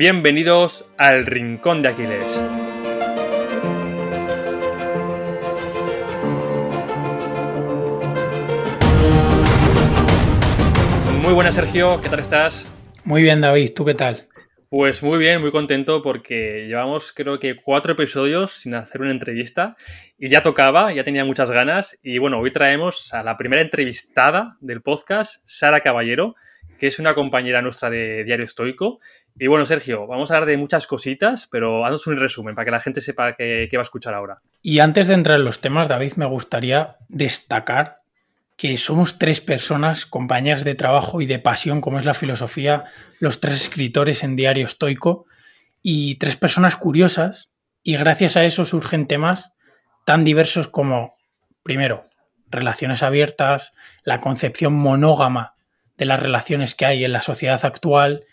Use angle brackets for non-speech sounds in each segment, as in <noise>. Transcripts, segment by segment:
Bienvenidos al Rincón de Aquiles. Muy buenas Sergio, ¿qué tal estás? Muy bien David, ¿tú qué tal? Pues muy bien, muy contento porque llevamos creo que cuatro episodios sin hacer una entrevista y ya tocaba, ya tenía muchas ganas y bueno, hoy traemos a la primera entrevistada del podcast, Sara Caballero, que es una compañera nuestra de Diario Estoico. Y bueno, Sergio, vamos a hablar de muchas cositas, pero haznos un resumen para que la gente sepa qué, va a escuchar ahora. Y antes de entrar en los temas, David, me gustaría destacar que somos tres personas, compañeras de trabajo y de pasión, como es la filosofía, los tres escritores en Diario Estoico, y tres personas curiosas, y gracias a eso surgen temas tan diversos como, primero, relaciones abiertas, la concepción monógama de las relaciones que hay en la sociedad actual,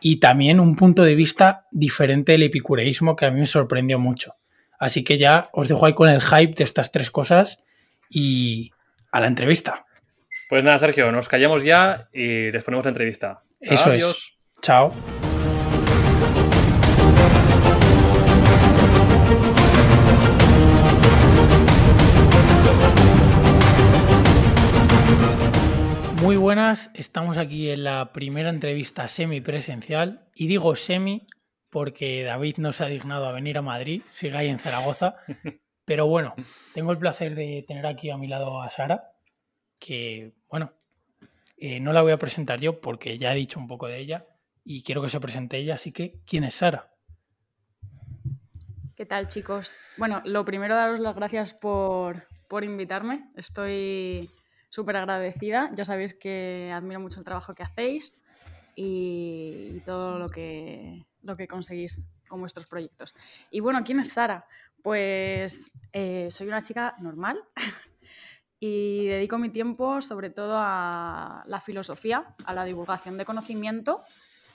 y también un punto de vista diferente del epicureísmo que a mí me sorprendió mucho. Así que ya os dejo ahí con el hype de estas tres cosas y a la entrevista. Pues nada, Sergio, nos callamos ya y les ponemos la entrevista. Eso Adiós. es. Chao. Muy buenas, estamos aquí en la primera entrevista semipresencial y digo semi porque David no se ha dignado a venir a Madrid, sigue ahí en Zaragoza, <laughs> pero bueno, tengo el placer de tener aquí a mi lado a Sara, que, bueno, eh, no la voy a presentar yo porque ya he dicho un poco de ella y quiero que se presente ella, así que, ¿quién es Sara? ¿Qué tal, chicos? Bueno, lo primero, daros las gracias por, por invitarme. Estoy súper agradecida. Ya sabéis que admiro mucho el trabajo que hacéis y, todo lo que, lo que conseguís con vuestros proyectos. Y bueno, ¿quién es Sara? Pues eh, soy una chica normal <laughs> y dedico mi tiempo sobre todo a la filosofía, a la divulgación de conocimiento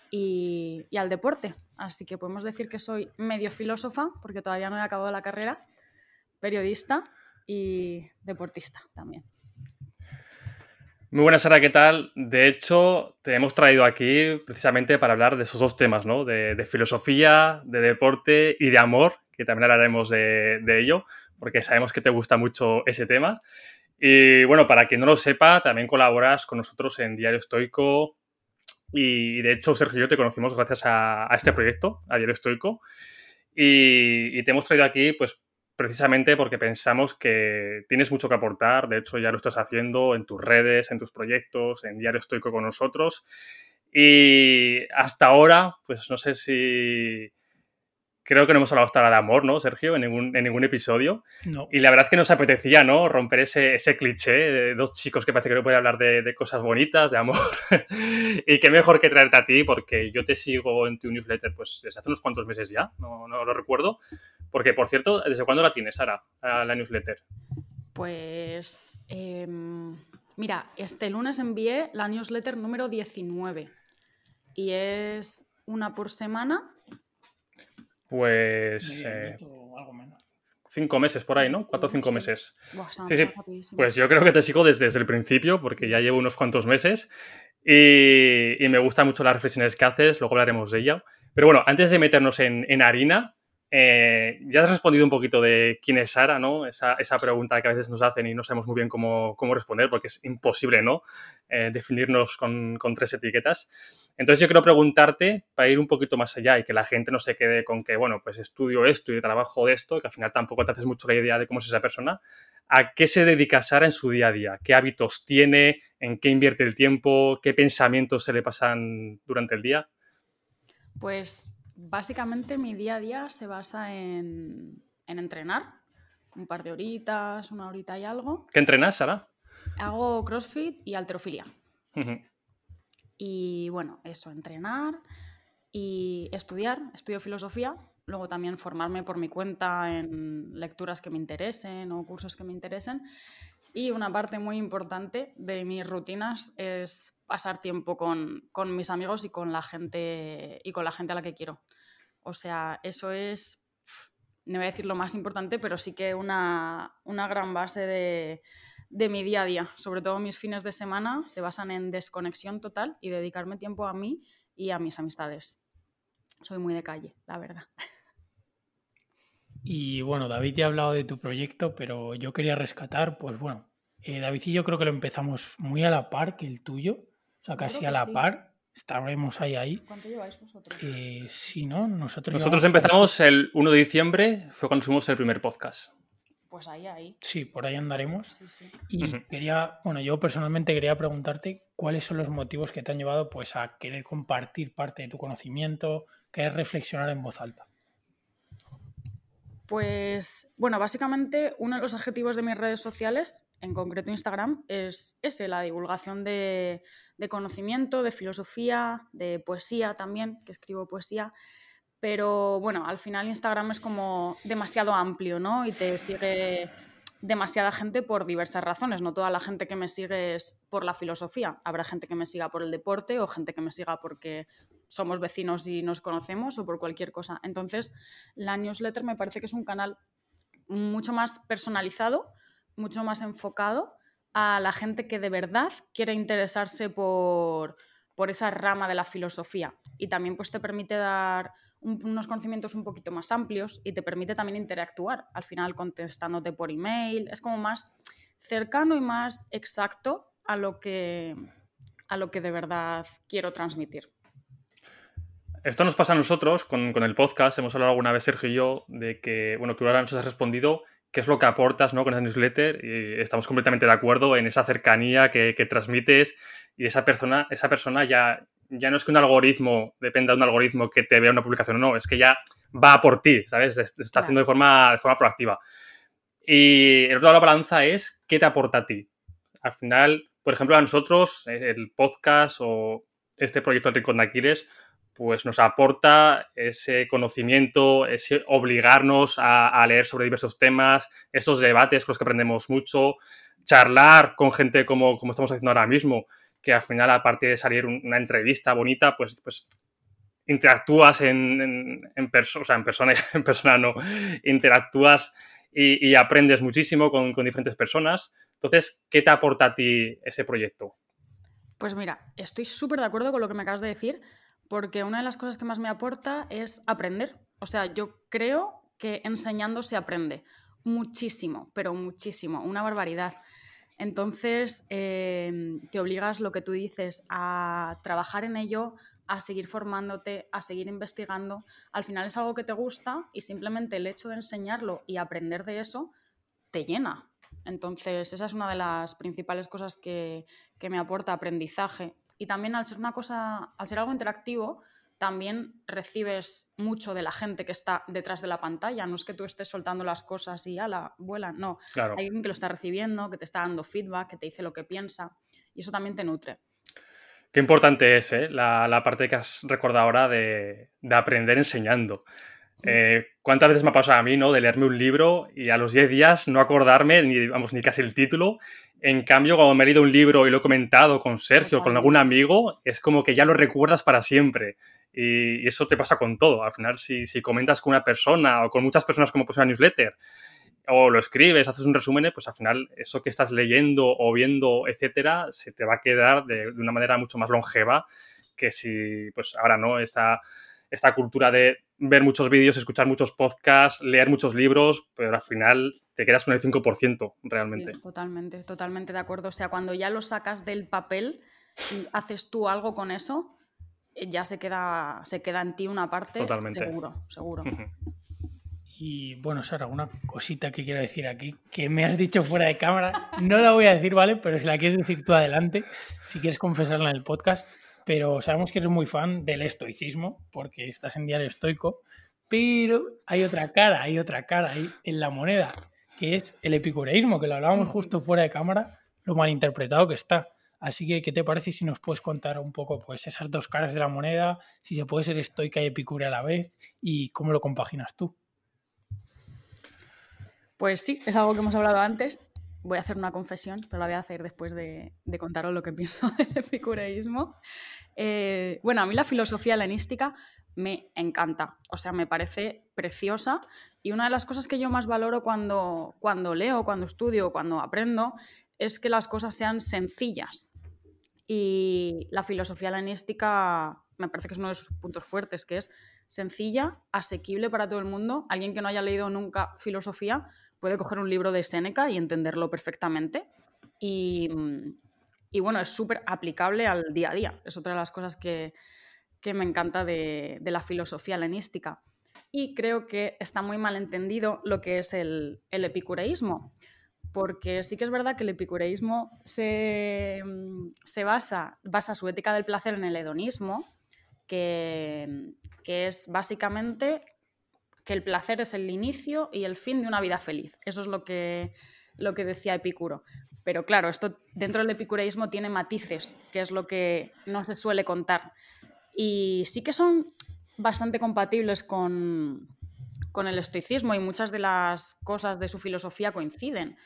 y al deporte. Así que podemos decir que soy medio filósofa, porque todavía no he acabado la carrera, periodista y deportista también. Muy buenas, Sara, ¿qué tal? De hecho, te hemos traído aquí precisamente para hablar de esos dos temas, ¿no? De, filosofía, de deporte y de amor, que también hablaremos de, ello, porque sabemos que te gusta mucho ese tema. Y bueno, para quien no lo sepa, también colaboras con nosotros en Diario Estoico. Y de hecho, Sergio y yo te conocimos gracias a, este proyecto, a Diario Estoico. Y, te hemos traído aquí, pues, precisamente porque pensamos que tienes mucho que aportar. De hecho, ya lo estás haciendo en tus redes, en tus proyectos, en Diario Estoico con nosotros. Y hasta ahora, pues no sé si creo que no hemos hablado hasta ahora de amor, ¿no, Sergio? En ningún, en ningún episodio. No. Y la verdad es que nos apetecía, ¿no? Romper ese, ese cliché de dos chicos que parece que no pueden hablar de, de cosas bonitas, de amor. <laughs> y qué mejor que traerte a ti, porque yo te sigo en tu newsletter pues desde hace unos cuantos meses ya, no, no lo recuerdo. Porque, por cierto, ¿desde cuándo la tienes, Sara, la newsletter? Pues, eh, mira, este lunes envié la newsletter número 19 y es una por semana. Pues... Eh, cinco meses por ahí, ¿no? Cuatro o cinco meses. Buah, sí, sí. Pues yo creo que te sigo desde, desde, el principio, porque ya llevo unos cuantos meses y, y, me gustan mucho las reflexiones que haces, luego hablaremos de ella. Pero bueno, antes de meternos en, en harina, eh, ya has respondido un poquito de quién es Sara, ¿no? Esa, esa, pregunta que a veces nos hacen y no sabemos muy bien cómo, responder porque es imposible, ¿no? Eh, definirnos con, con, tres etiquetas. Entonces yo quiero preguntarte para ir un poquito más allá y que la gente no se quede con que, bueno, pues estudio esto y trabajo de esto, que al final tampoco te haces mucho la idea de cómo es esa persona. ¿A qué se dedica Sara en su día a día? ¿Qué hábitos tiene? ¿En qué invierte el tiempo? ¿Qué pensamientos se le pasan durante el día? Pues básicamente mi día a día se basa en, en, entrenar, un par de horitas, una horita y algo. ¿Qué entrenas, Sara? Hago CrossFit y alterofilia. Uh -huh. Y bueno, eso, entrenar y estudiar, estudio filosofía, luego también formarme por mi cuenta en lecturas que me interesen o cursos que me interesen. Y una parte muy importante de mis rutinas es pasar tiempo con, con, mis amigos y con la gente y con la gente a la que quiero. O sea, eso es, no voy a decir lo más importante, pero sí que una, una gran base de, de, mi día a día. Sobre todo mis fines de semana se basan en desconexión total y dedicarme tiempo a mí y a mis amistades. soy muy de calle, la verdad. <laughs> Y bueno, David ya ha hablado de tu proyecto, pero yo quería rescatar, pues bueno, eh, David y yo creo que lo empezamos muy a la par que el tuyo, o sea, casi a la par. Estaremos ahí, ahí. ¿Cuánto lleváis vosotros? Eh, sí, ¿no? Nosotros, Nosotros empezamos el 1 de diciembre, fue cuando subimos el primer podcast. Pues ahí, ahí. Sí, por ahí andaremos. Sí, sí. Y quería, bueno, yo personalmente quería preguntarte cuáles son los motivos que te han llevado pues a querer compartir parte de tu conocimiento, querer reflexionar en voz alta. Pues bueno, básicamente uno de los objetivos de mis redes sociales, en concreto Instagram, es ese, la divulgación de, de conocimiento, de filosofía, de poesía también, que escribo poesía. Pero bueno, al final Instagram es como demasiado amplio, ¿no? Y te sigue demasiada gente por diversas razones. No toda la gente que me sigue es por la filosofía. Habrá gente que me siga por el deporte o gente que me siga porque somos vecinos y nos conocemos o por cualquier cosa. Entonces, la newsletter me parece que es un canal mucho más personalizado, mucho más enfocado a la gente que de verdad quiere interesarse por, por esa rama de la filosofía. Y también pues, te permite dar un- unos conocimientos un poquito más amplios y te permite también interactuar, al final contestándote por email. Es como más cercano y más exacto a lo que, a lo que de verdad quiero transmitir. Esto nos pasa a nosotros con, con el podcast. Hemos hablado alguna vez, Sergio y yo, de que, bueno, tú ahora nos has respondido qué es lo que aportas ¿no? con esa newsletter y estamos completamente de acuerdo en esa cercanía que, que transmites y esa persona, esa persona ya, ya no es que un algoritmo dependa de un algoritmo que te vea una publicación o no, es que ya va por ti, ¿sabes? Se está haciendo de forma, de forma proactiva. Y el otro lado de la balanza es qué te aporta a ti. Al final, por ejemplo, a nosotros, el podcast o este proyecto del Rincón de Aquiles, pues nos aporta ese conocimiento, ese obligarnos a, leer sobre diversos temas, esos debates con los que aprendemos mucho, charlar con gente como, como estamos haciendo ahora mismo, que al final, aparte de salir un- una entrevista bonita, pues, pues interactúas en, en, en persona, o sea, en persona, <laughs> en persona no, interactúas y, y aprendes muchísimo con, con diferentes personas. Entonces, ¿qué te aporta a ti ese proyecto? Pues mira, estoy súper de acuerdo con lo que me acabas de decir, porque una de las cosas que más me aporta es aprender. O sea, yo creo que enseñando se aprende muchísimo, pero muchísimo, una barbaridad. Entonces, eh, te obligas, lo que tú dices, a trabajar en ello, a seguir formándote, a seguir investigando. Al final es algo que te gusta y simplemente el hecho de enseñarlo y aprender de eso te llena. Entonces, esa es una de las principales cosas que, que me aporta aprendizaje. Y también al ser una cosa, al ser algo interactivo, también recibes mucho de la gente que está detrás de la pantalla. No es que tú estés soltando las cosas y ala, vuelan. No, Claro. hay alguien que lo está recibiendo, que te está dando feedback, que te dice lo que piensa. Y eso también te nutre. Qué importante es ¿eh? la, la parte que has recordado ahora de, de aprender enseñando. Eh, ¿Cuántas veces me ha pasado a mí, ¿no? De leerme un libro y a los 10 días no acordarme ni, vamos, ni casi el título. En cambio, cuando me he leído un libro y lo he comentado con Sergio, con algún amigo, es como que ya lo recuerdas para siempre. Y, eso te pasa con todo. Al final, si, si comentas con una persona o con muchas personas como pues una newsletter, o lo escribes, haces un resumen, pues al final eso que estás leyendo o viendo, etcétera, se te va a quedar de, de una manera mucho más longeva que si, pues ahora no, esta, esta cultura de ver muchos vídeos, escuchar muchos podcasts, leer muchos libros, pero al final te quedas con el 5% realmente. Sí, totalmente, totalmente de acuerdo. O sea, cuando ya lo sacas del papel y haces tú algo con eso, eh, ya se queda, se queda en ti una parte. Totalmente. Seguro, seguro. Y bueno, Sara, una cosita que quiero decir aquí, que me has dicho fuera de cámara, no la voy a decir, ¿vale? Pero si la quieres decir tú adelante, si quieres confesarla en el podcast, pero sabemos que eres muy fan del estoicismo, porque estás en diario estoico, pero hay otra cara, hay otra cara ahí en la moneda, que es el epicureísmo, que lo hablábamos justo fuera de cámara, lo malinterpretado que está. Así que, ¿qué te parece si nos puedes contar un poco pues, esas dos caras de la moneda, si se puede ser estoica y epicúrea a la vez, y cómo lo compaginas tú? Pues sí, es algo que hemos hablado antes. Voy a hacer una confesión, pero la voy a hacer después de, de contaros lo que pienso <laughs> del epicureísmo. Eh, bueno, a mí la filosofía helenística me encanta, o sea, me parece preciosa y una de las cosas que yo más valoro cuando, cuando leo, cuando estudio, cuando aprendo, es que las cosas sean sencillas. Y la filosofía helenística me parece que es uno de sus puntos fuertes, que es sencilla, asequible para todo el mundo. Alguien que no haya leído nunca filosofía puede coger un libro de Séneca y entenderlo perfectamente. Y, bueno, es súper aplicable al día a día. Es otra de las cosas que, me encanta de, la filosofía helenística. Y creo que está muy mal entendido lo que es el, el epicureísmo porque sí que es verdad que el epicureísmo se, basa, basa su ética del placer en el hedonismo, que, es básicamente que el placer es el inicio y el fin de una vida feliz. Eso es lo que, lo que decía Epicuro. Pero claro, esto dentro del epicureísmo tiene matices, que es lo que no se suele contar. Y sí que son bastante compatibles con, con el estoicismo y muchas de las cosas de su filosofía coinciden.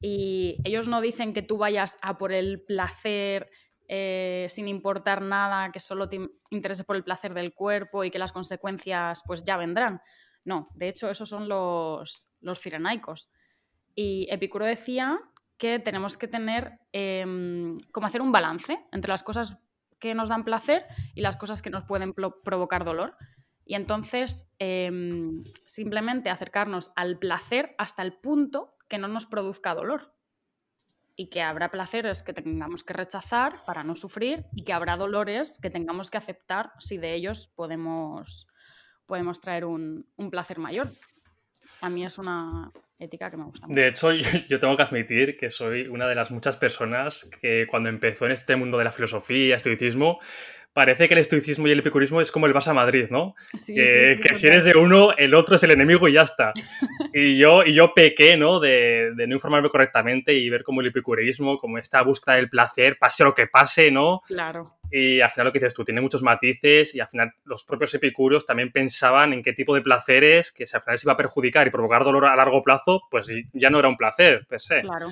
Y ellos no dicen que tú vayas a por el placer eh, sin importar nada, que solo te interese por el placer del cuerpo y que las consecuencias pues ya vendrán. No, de hecho esos son los, los. Y Epicuro decía que tenemos que tener, em, como hacer un balance entre las cosas que nos dan placer y las cosas que nos pueden provocar dolor. Y entonces em, simplemente acercarnos al placer hasta el punto que no nos produzca dolor y que habrá placeres que tengamos que rechazar para no sufrir y que habrá dolores que tengamos que aceptar si de ellos podemos, podemos traer un, placer mayor. A mí es una ética que me gusta mucho. De hecho, <laughs> yo tengo que admitir que soy una de las muchas personas que cuando empezó en este mundo de la filosofía, estoicismo, parece que el estoicismo y el epicurismo es como el Barça Madrid, ¿no? que si eres de uno, el otro es el enemigo y ya está. <laughs> y, yo, y yo pequé, ¿no? De, de, no informarme correctamente y ver como el epicurismo, como esta búsqueda del placer, pase lo que pase, ¿no? Claro. Y al final lo que dices tú, tiene muchos matices y al final los propios epicúreos también pensaban en qué tipo de placeres que si al final se iba a perjudicar y provocar dolor a largo plazo, pues ya no era un placer, per se. Claro.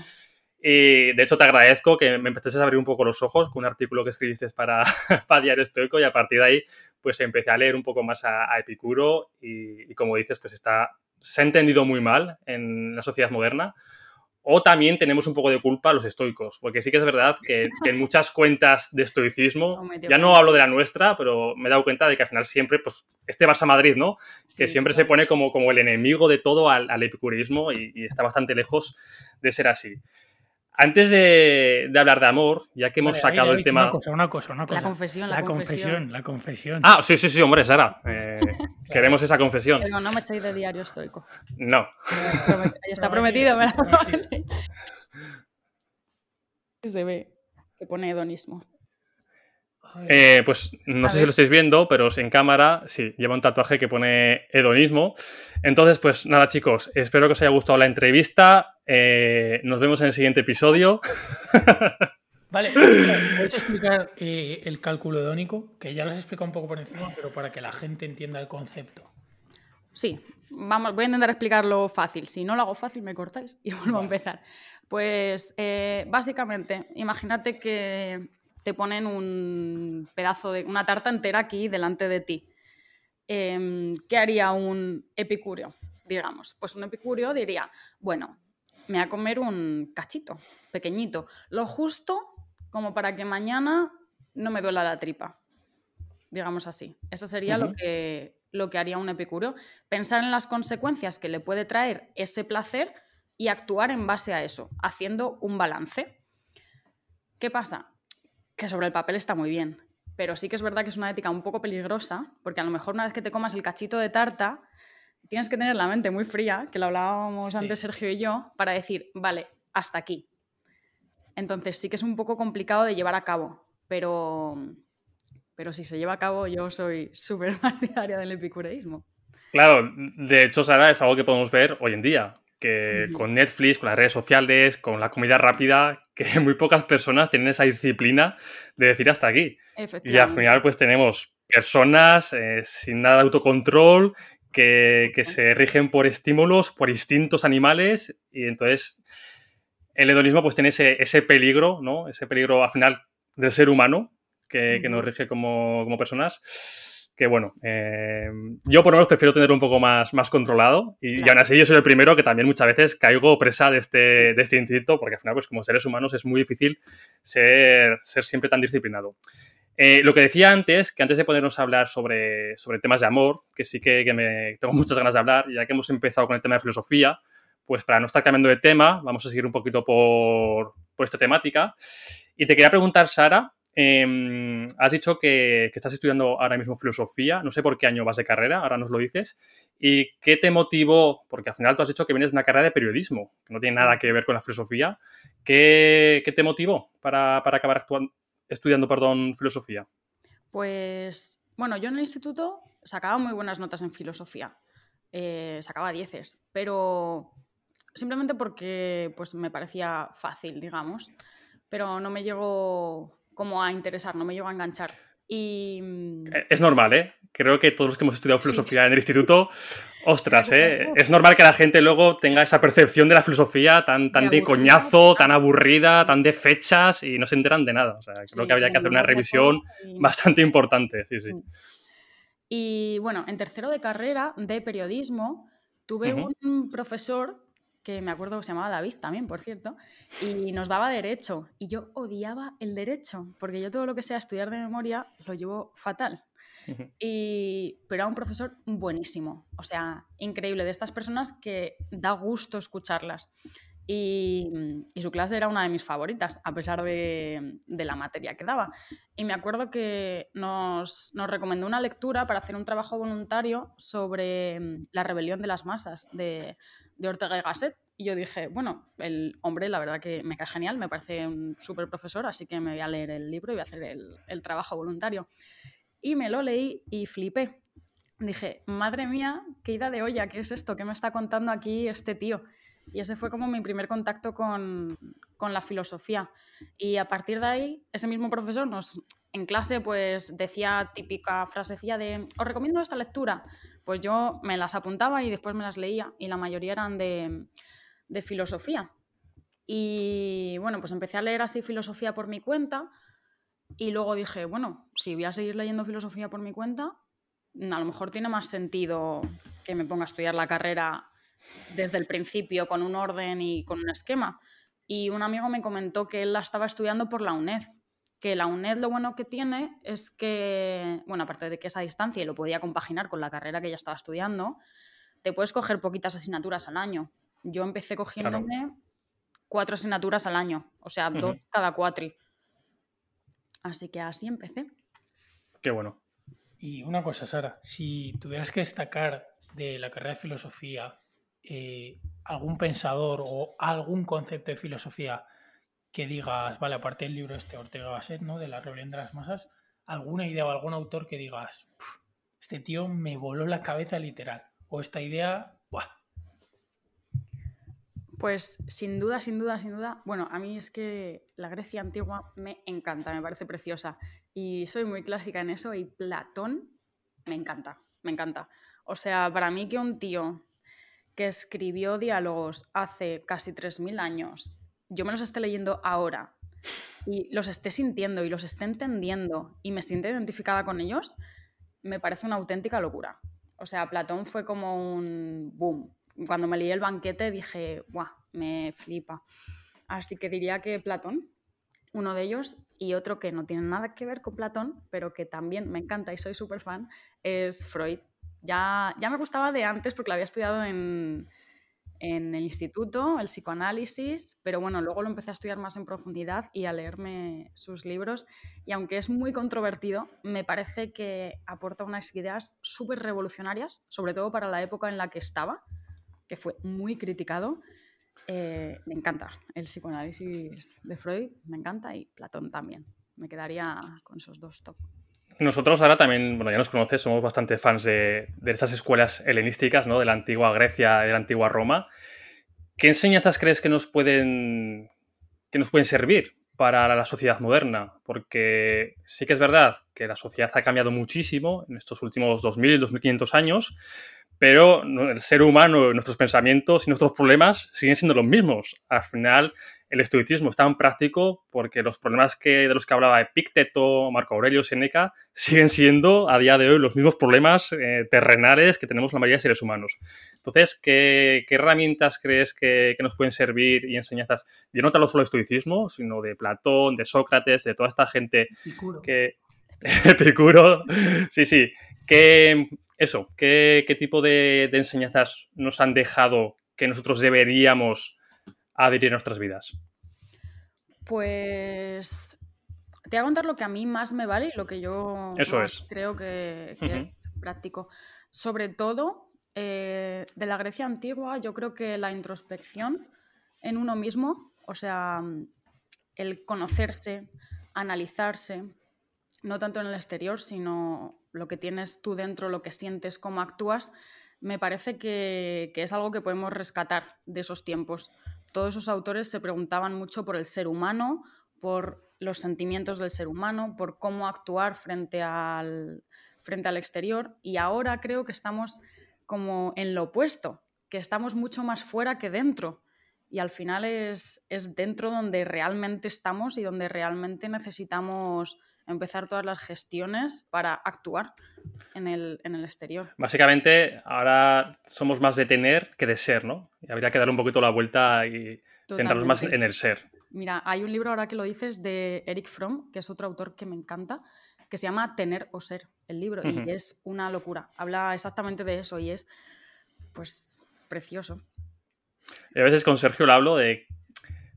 Y de hecho te agradezco que me empezaste a abrir un poco los ojos con un artículo que escribiste para, <laughs> para Diario Estoico y a partir de ahí pues empecé a leer un poco más a, Epicuro y, como dices pues está, se ha entendido muy mal en la sociedad moderna. O también tenemos un poco de culpa los estoicos, porque sí que es verdad que, en muchas cuentas de estoicismo, <laughs> ya no hablo de la nuestra, pero me he dado cuenta de que al final siempre, pues, este Barça Madrid, ¿no? que siempre se pone como, como el enemigo de todo al, epicurismo y, y, está bastante lejos de ser así. Antes de, hablar de amor, ya que hemos sacado el tema. Una cosa, una cosa, una cosa. La confesión, la, confesión. La confesión. Ah, sí, sí, sí, hombre, Sara. Eh, <laughs> queremos esa confesión. Pero no me echáis de diario estoico. No. <laughs> está prometido, ¿verdad? <laughs> Se ve que pone hedonismo. Eh, pues no sé si lo estáis viendo, pero en cámara sí, lleva un tatuaje que pone hedonismo. Entonces, pues nada, chicos, espero que os haya gustado la entrevista. Eh, nos vemos en el siguiente episodio. <laughs> Vale, ¿puedes explicar eh, el cálculo hedónico? Que ya lo has explicado un poco por encima, pero para que la gente entienda el concepto. Sí, vamos, voy a intentar explicarlo fácil. Si no lo hago fácil, me cortáis y <laughs> vuelvo a empezar. Pues básicamente, imagínate que te ponen un pedazo de una tarta entera aquí delante de ti. Em, ¿Qué haría un epicúreo? Digamos, pues un epicúreo diría, bueno, me voy a comer un cachito, pequeñito, lo justo como para que mañana no me duela la tripa, digamos así. Eso sería lo, que, lo que haría un epicúreo, pensar en las consecuencias que le puede traer ese placer y actuar en base a eso, haciendo un balance. ¿Qué pasa? Que sobre el papel está muy bien, pero sí que es verdad que es una ética un poco peligrosa, porque a lo mejor una vez que te comas el cachito de tarta, tienes que tener la mente muy fría, que lo hablábamos antes Sergio y yo, para decir, vale, hasta aquí. Entonces sí que es un poco complicado de llevar a cabo, pero, pero si se lleva a cabo yo soy súper <laughs> partidaria del epicureísmo. Claro, de hecho, Sara, es algo que podemos ver hoy en día que con Netflix, con las redes sociales, con la comida rápida, que <laughs> muy pocas personas tienen esa disciplina de decir hasta aquí. Y al final pues tenemos personas eh, sin nada de autocontrol que, se rigen por estímulos, por instintos animales y entonces el hedonismo pues tiene ese, peligro, ¿no? Ese peligro al final del ser humano que, nos rige como, como personas que bueno, eh, yo por lo menos prefiero tenerlo un poco más, más controlado y, aún así yo soy el primero que también muchas veces caigo presa de este, de este instinto porque al final pues como seres humanos es muy difícil ser, ser siempre tan disciplinado. Eh, lo que decía antes, que antes de ponernos a hablar sobre, sobre temas de amor, que sí que, me, tengo muchas ganas de hablar, ya que hemos empezado con el tema de filosofía, pues para no estar cambiando de tema, vamos a seguir un poquito por, por esta temática. Y te quería preguntar, Sara, Em, has dicho que, estás estudiando ahora mismo filosofía, no sé por qué año vas de carrera, ahora nos lo dices. ¿Y qué te motivó? Porque al final tú has dicho que vienes de una carrera de periodismo, que no tiene nada que ver con la filosofía. ¿Qué, te motivó para, acabar estudiando perdón, filosofía? Pues, bueno, yo en el instituto sacaba muy buenas notas en filosofía, eh, sacaba dieces, pero simplemente porque pues, me parecía fácil, digamos, pero no me llegó como a interesar, no me llevo a enganchar. Y... Mm, eh, es normal, ¿eh? Creo que todos los que hemos estudiado filosofía en el instituto, <laughs> ostras, ¿eh? Es normal que la gente luego tenga esa percepción de la filosofía tan, tan de, coñazo, tan aburrida, tan de fechas y no se enteran de nada. O sea, creo que habría que hacer una revisión bastante importante, sí, sí. Y bueno, en tercero de carrera de periodismo tuve un profesor que me acuerdo que se llamaba David también, por cierto, y nos daba derecho. Y yo odiaba el derecho, porque yo todo lo que sea estudiar de memoria lo llevo fatal. Y, pero era un profesor buenísimo, o sea, increíble, de estas personas que da gusto escucharlas. Y, su clase era una de mis favoritas, a pesar de, la materia que daba. Y me acuerdo que nos, nos, recomendó una lectura para hacer un trabajo voluntario sobre la rebelión de las masas de, de Ortega y Gasset. Y yo dije, bueno, el hombre, la verdad que me cae genial, me parece un súper profesor, así que me voy a leer el libro y voy a hacer el, el trabajo voluntario. Y me lo leí y flipé. Dije, madre mía, qué ida de olla, ¿qué es esto? ¿Qué me está contando aquí este tío? Y ese fue como mi primer contacto con, con, la filosofía. Y a partir de ahí, ese mismo profesor nos, en clase pues decía típica frasecilla de, os recomiendo esta lectura pues yo me las apuntaba y después me las leía y la mayoría eran de, filosofía. Y bueno, pues empecé a leer así filosofía por mi cuenta y luego dije, bueno, si voy a seguir leyendo filosofía por mi cuenta, a lo mejor tiene más sentido que me ponga a estudiar la carrera desde el principio con un orden y con un esquema. Y un amigo me comentó que él la estaba estudiando por la UNED que la UNED lo bueno que tiene es que, bueno, aparte de que esa distancia y lo podía compaginar con la carrera que ya estaba estudiando, te puedes coger poquitas asignaturas al año. Yo empecé cogiéndome cuatro asignaturas al año, o sea, dos cada cuatri. Así que así empecé. Qué bueno. Y una cosa, Sara, si tuvieras que destacar de la carrera de filosofía eh, algún pensador o algún concepto de filosofía que digas, vale, aparte del libro este Ortega Gasset, ¿no? De la rebelión de las masas, alguna idea o algún autor que digas, este tío me voló la cabeza literal. O esta idea, ¡buah! Pues sin duda, sin duda, sin duda. Bueno, a mí es que la Grecia antigua me encanta, me parece preciosa. Y soy muy clásica en eso y Platón me encanta, me encanta. O sea, para mí que un tío que escribió diálogos hace casi 3.000 años yo me los esté leyendo ahora y los esté sintiendo y los esté entendiendo y me siente identificada con ellos, me parece una auténtica locura. O sea, Platón fue como un boom. Cuando me leí el banquete dije, ¡guau! Me flipa. Así que diría que Platón, uno de ellos, y otro que no tiene nada que ver con Platón, pero que también me encanta y soy súper fan, es Freud. Ya, ya me gustaba de antes porque lo había estudiado en, en el instituto, el psicoanálisis, pero bueno, luego lo empecé a estudiar más en profundidad y a leerme sus libros. Y aunque es muy controvertido, me parece que aporta unas ideas súper revolucionarias, sobre todo para la época en la que estaba, que fue muy criticado. Eh, me encanta el psicoanálisis de Freud, me encanta, y Platón también. Me quedaría con esos dos top. Nosotros ahora también, bueno, ya nos conoces, somos bastante fans de, estas escuelas helenísticas, ¿no? De la antigua Grecia, de la antigua Roma. ¿Qué enseñanzas crees que nos pueden, que nos pueden servir para la sociedad moderna? Porque sí que es verdad que la sociedad ha cambiado muchísimo en estos últimos 2000, 2500 años, pero el ser humano, nuestros pensamientos y nuestros problemas siguen siendo los mismos. Al final, el estoicismo es tan práctico porque los problemas que, de los que hablaba Epicteto, Marco Aurelio, Seneca, <laughs> siguen siendo a día de hoy los mismos problemas eh, terrenales que tenemos la mayoría de seres humanos. Entonces, ¿qué, herramientas crees que, nos pueden servir y enseñanzas? Yo no te hablo solo de estoicismo, sino de Platón, de Sócrates, de toda esta gente que... <laughs> Epicuro, sí, sí. ¿Qué, eso, ¿qué, tipo de, enseñanzas nos han dejado que nosotros deberíamos adherir a nuestras vidas? Pues te voy a contar lo que a mí más me vale y lo que yo creo que, es práctico. Sobre todo, eh, de la Grecia antigua, yo creo que la introspección en uno mismo, o sea, el conocerse, analizarse, no tanto en el exterior, sino lo que tienes tú dentro, lo que sientes, cómo actúas, me parece que, es algo que podemos rescatar de esos tiempos. Todos esos autores se preguntaban mucho por el ser humano, por los sentimientos del ser humano, por cómo actuar frente al, frente al exterior y ahora creo que estamos como en lo opuesto, que estamos mucho más fuera que dentro y al final es, es dentro donde realmente estamos y donde realmente necesitamos empezar todas las gestiones para actuar en el, exterior. Básicamente, ahora somos más de tener que de ser, ¿no? Y habría que dar un poquito la vuelta y centrarnos más en el ser. Mira, hay un libro ahora que lo dices de Eric Fromm, que es otro autor que me encanta, que se llama Tener o Ser, el libro, y es una locura. Habla exactamente de eso y es, pues, precioso. Y a veces con Sergio lo hablo de...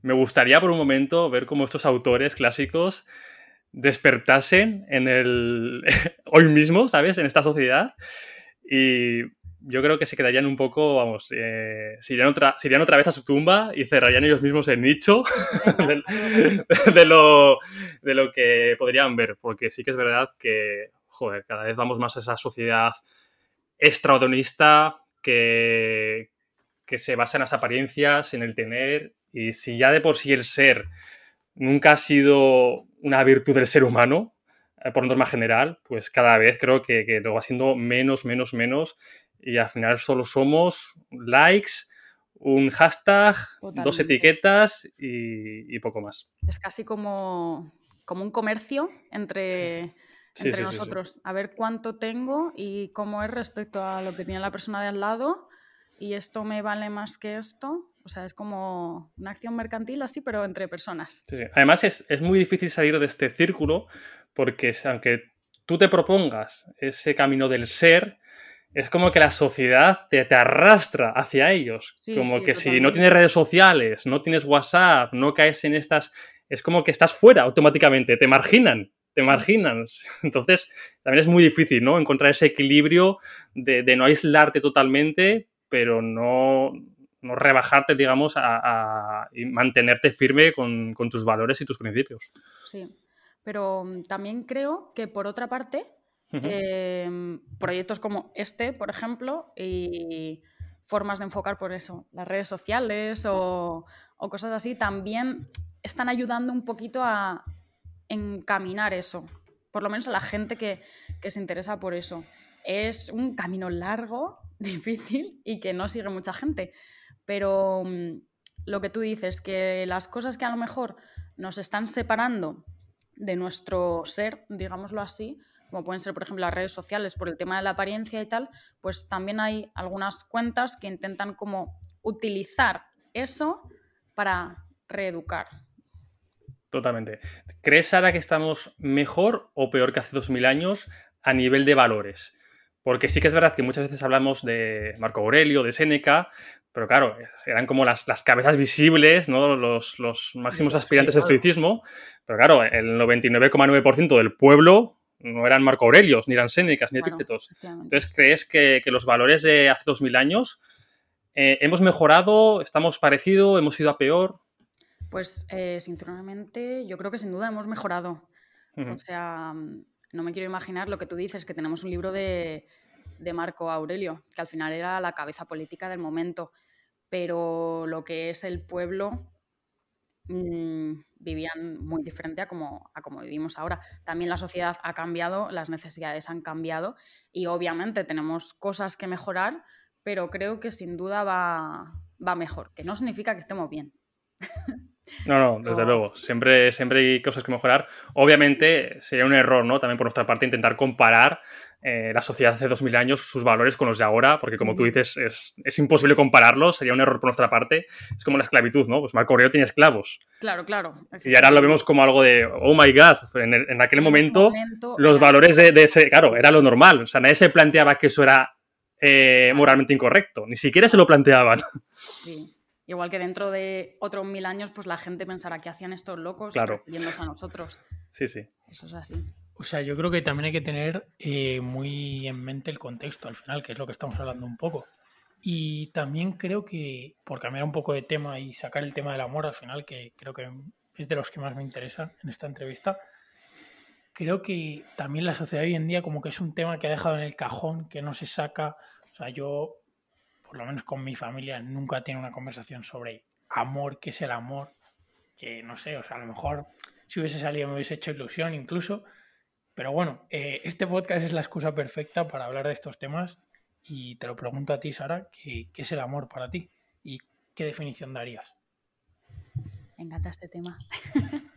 Me gustaría por un momento ver cómo estos autores clásicos despertasen en el <laughs> hoy mismo, ¿sabes? En esta sociedad. Y yo creo que se quedarían un poco, vamos, eh, se, irían otra, otra vez a su tumba y cerrarían ellos mismos el nicho <laughs> de, lo, de lo que podrían ver, porque sí que es verdad que, joder, cada vez vamos más a esa sociedad extraordinista que, que se basa en las apariencias, en el tener, y si ya de por sí el ser nunca ha sido una virtud del ser humano, eh, por norma general, pues cada vez creo que, lo va siendo menos, menos, menos, y al final solo somos likes, un hashtag, dos etiquetas y, poco más. Es casi como, como un comercio entre, entre nosotros. A ver cuánto tengo y cómo es respecto a lo que tiene la persona de al lado y esto me vale más que esto. O sea, es como una acción mercantil así, pero entre personas. Además, es, muy difícil salir de este círculo porque aunque tú te propongas ese camino del ser, es como que la sociedad te, te arrastra hacia ellos. como que si no tienes redes sociales, no tienes WhatsApp, no caes en estas... Es como que estás fuera automáticamente, te marginan, te marginan. <laughs> Entonces, también es muy difícil, ¿no? Encontrar ese equilibrio de, de no aislarte totalmente, pero no, no rebajarte, digamos, a, y mantenerte firme con, tus valores y tus principios. Sí, pero mm, también creo que por otra parte, em, proyectos como este, por ejemplo, y formas de enfocar por eso, las redes sociales o, cosas así, también están ayudando un poquito a encaminar eso, por lo menos a la gente que, que se interesa por eso. Es un camino largo, <laughs> difícil y que no sigue mucha gente. Pero mm, lo que tú dices, que las cosas que a lo mejor nos están separando de nuestro ser, digámoslo así, como pueden ser, por ejemplo, las redes sociales por el tema de la apariencia y tal, pues también hay algunas cuentas que intentan como utilizar eso para reeducar. Totalmente. ¿Crees, Sara, que estamos mejor o peor que hace 2000 años a nivel de valores? Porque sí que es verdad que muchas veces hablamos de Marco Aurelio, de Séneca, pero claro, eran como las, las cabezas visibles, ¿no? los, los máximos aspirantes de estoicismo. Pero claro, el 99,9% del pueblo no eran Marco Aurelios, ni eran Sénecas, ni Epíctetos. Entonces, ¿crees que, que, los valores de hace 2000 años eh, hemos mejorado, estamos parecido, hemos ido a peor? Pues, eh, sinceramente, yo creo que sin duda hemos mejorado. O sea, no me quiero imaginar lo que tú dices, que tenemos un libro de, Marco Aurelio, que al final era la cabeza política del momento, pero lo que es el pueblo mm, vivían muy diferente a como, a como vivimos ahora. También la sociedad ha cambiado, las necesidades han cambiado y obviamente tenemos cosas que mejorar, pero creo que sin duda va, va mejor, que no significa que estemos bien. <laughs> No, no, desde luego. Siempre, siempre hay cosas que mejorar. Obviamente sería un error, ¿no? También por nuestra parte intentar comparar eh, la sociedad hace 2000 años, sus valores con los de ahora, porque como tú dices, es, imposible compararlos, sería un error por nuestra parte. Es como la esclavitud, ¿no? Pues Marco Aurelio tenía esclavos. Claro, claro. Y ahora lo vemos como algo de, oh my god, en, en aquel momento, los valores de, ese, claro, era lo normal. O sea, nadie se planteaba que eso era eh, moralmente incorrecto, ni siquiera se lo planteaban. Sí. Igual que dentro de otros mil años, pues la gente pensará que hacían estos locos claro. yéndose a nosotros. Sí, sí. Eso es así. O sea, yo creo que también hay que tener eh, muy en mente el contexto al final, que es lo que estamos hablando un poco. Y también creo que, por cambiar un poco de tema y sacar el tema del amor al final, que creo que es de los que más me interesan en esta entrevista, creo que también la sociedad hoy en día como que es un tema que ha dejado en el cajón, que no se saca. O sea, yo por lo menos con mi familia, nunca tiene una conversación sobre amor, qué es el amor, que no sé, o sea, a lo mejor si hubiese salido me hubiese hecho ilusión incluso, pero bueno, eh, este podcast es la excusa perfecta para hablar de estos temas y te lo pregunto a ti, Sara, ¿qué, es el amor para ti y qué definición darías? Me encanta este tema. <laughs>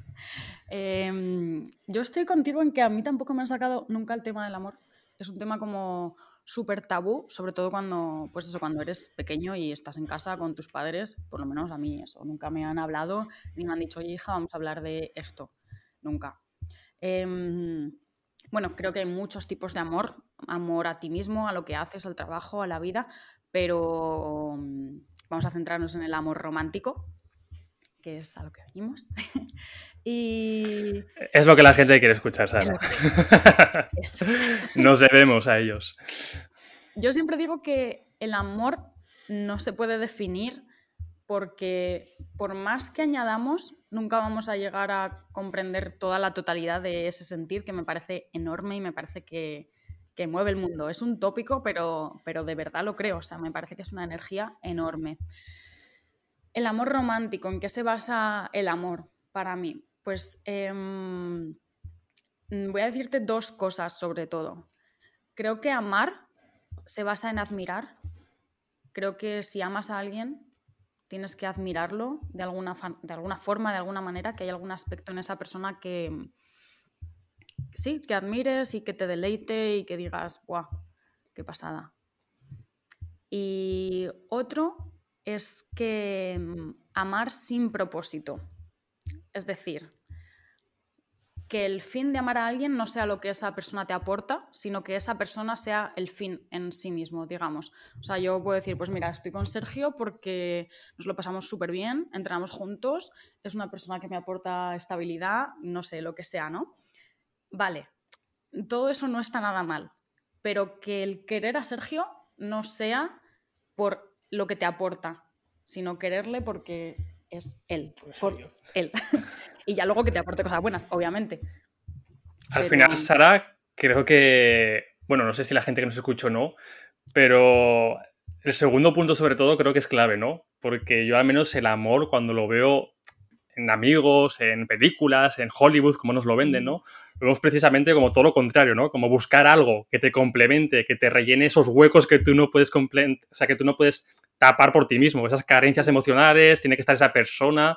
Em, yo estoy contigo en que a mí tampoco me han sacado nunca el tema del amor. Es un tema como súper tabú, sobre todo cuando, pues eso, cuando eres pequeño y estás en casa con tus padres, por lo menos a mí eso, nunca me han hablado ni me han dicho, oye hija, vamos a hablar de esto, nunca. Em, bueno, creo que hay muchos tipos de amor, amor a ti mismo, a lo que haces, al trabajo, a la vida, pero mm, vamos a centrarnos en el amor romántico, que es a lo que venimos. <laughs> y... Es lo que la gente quiere escuchar, Sara. <laughs> Nos debemos a ellos. Yo siempre digo que el amor no se puede definir porque por más que añadamos, nunca vamos a llegar a comprender toda la totalidad de ese sentir que me parece enorme y me parece que, que mueve el mundo. Es un tópico, pero, pero de verdad lo creo. O sea, me parece que es una energía enorme. El amor romántico, ¿en qué se basa el amor para mí? Pues em, voy a decirte dos cosas sobre todo. Creo que amar se basa en admirar. Creo que si amas a alguien, tienes que admirarlo de alguna, de alguna forma, de alguna manera, que hay algún aspecto en esa persona que sí, que admires y que te deleite y que digas, ¡guau! ¡Qué pasada! Y otro es que mm, amar sin propósito. Es decir, que el fin de amar a alguien no sea lo que esa persona te aporta, sino que esa persona sea el fin en sí mismo, digamos. O sea, yo puedo decir, pues mira, estoy con Sergio porque nos lo pasamos súper bien, entrenamos juntos, es una persona que me aporta estabilidad, no sé, lo que sea, ¿no? Vale, todo eso no está nada mal, pero que el querer a Sergio no sea por lo que te aporta, sino quererle porque es él, pues por él. <laughs> y ya luego que te aporte cosas buenas, obviamente. Al final, Sara, creo que, bueno, no sé si la gente que nos escucha o no, pero el segundo punto sobre todo creo que es clave, ¿no? Porque yo al menos el amor cuando lo veo en amigos, en películas, en Hollywood, como nos lo venden, ¿no? Vemos precisamente como todo lo contrario, ¿no? Como buscar algo que te complemente, que te rellene esos huecos que tú no puedes, o sea, que tú no puedes tapar por ti mismo, esas carencias emocionales, tiene que estar esa persona.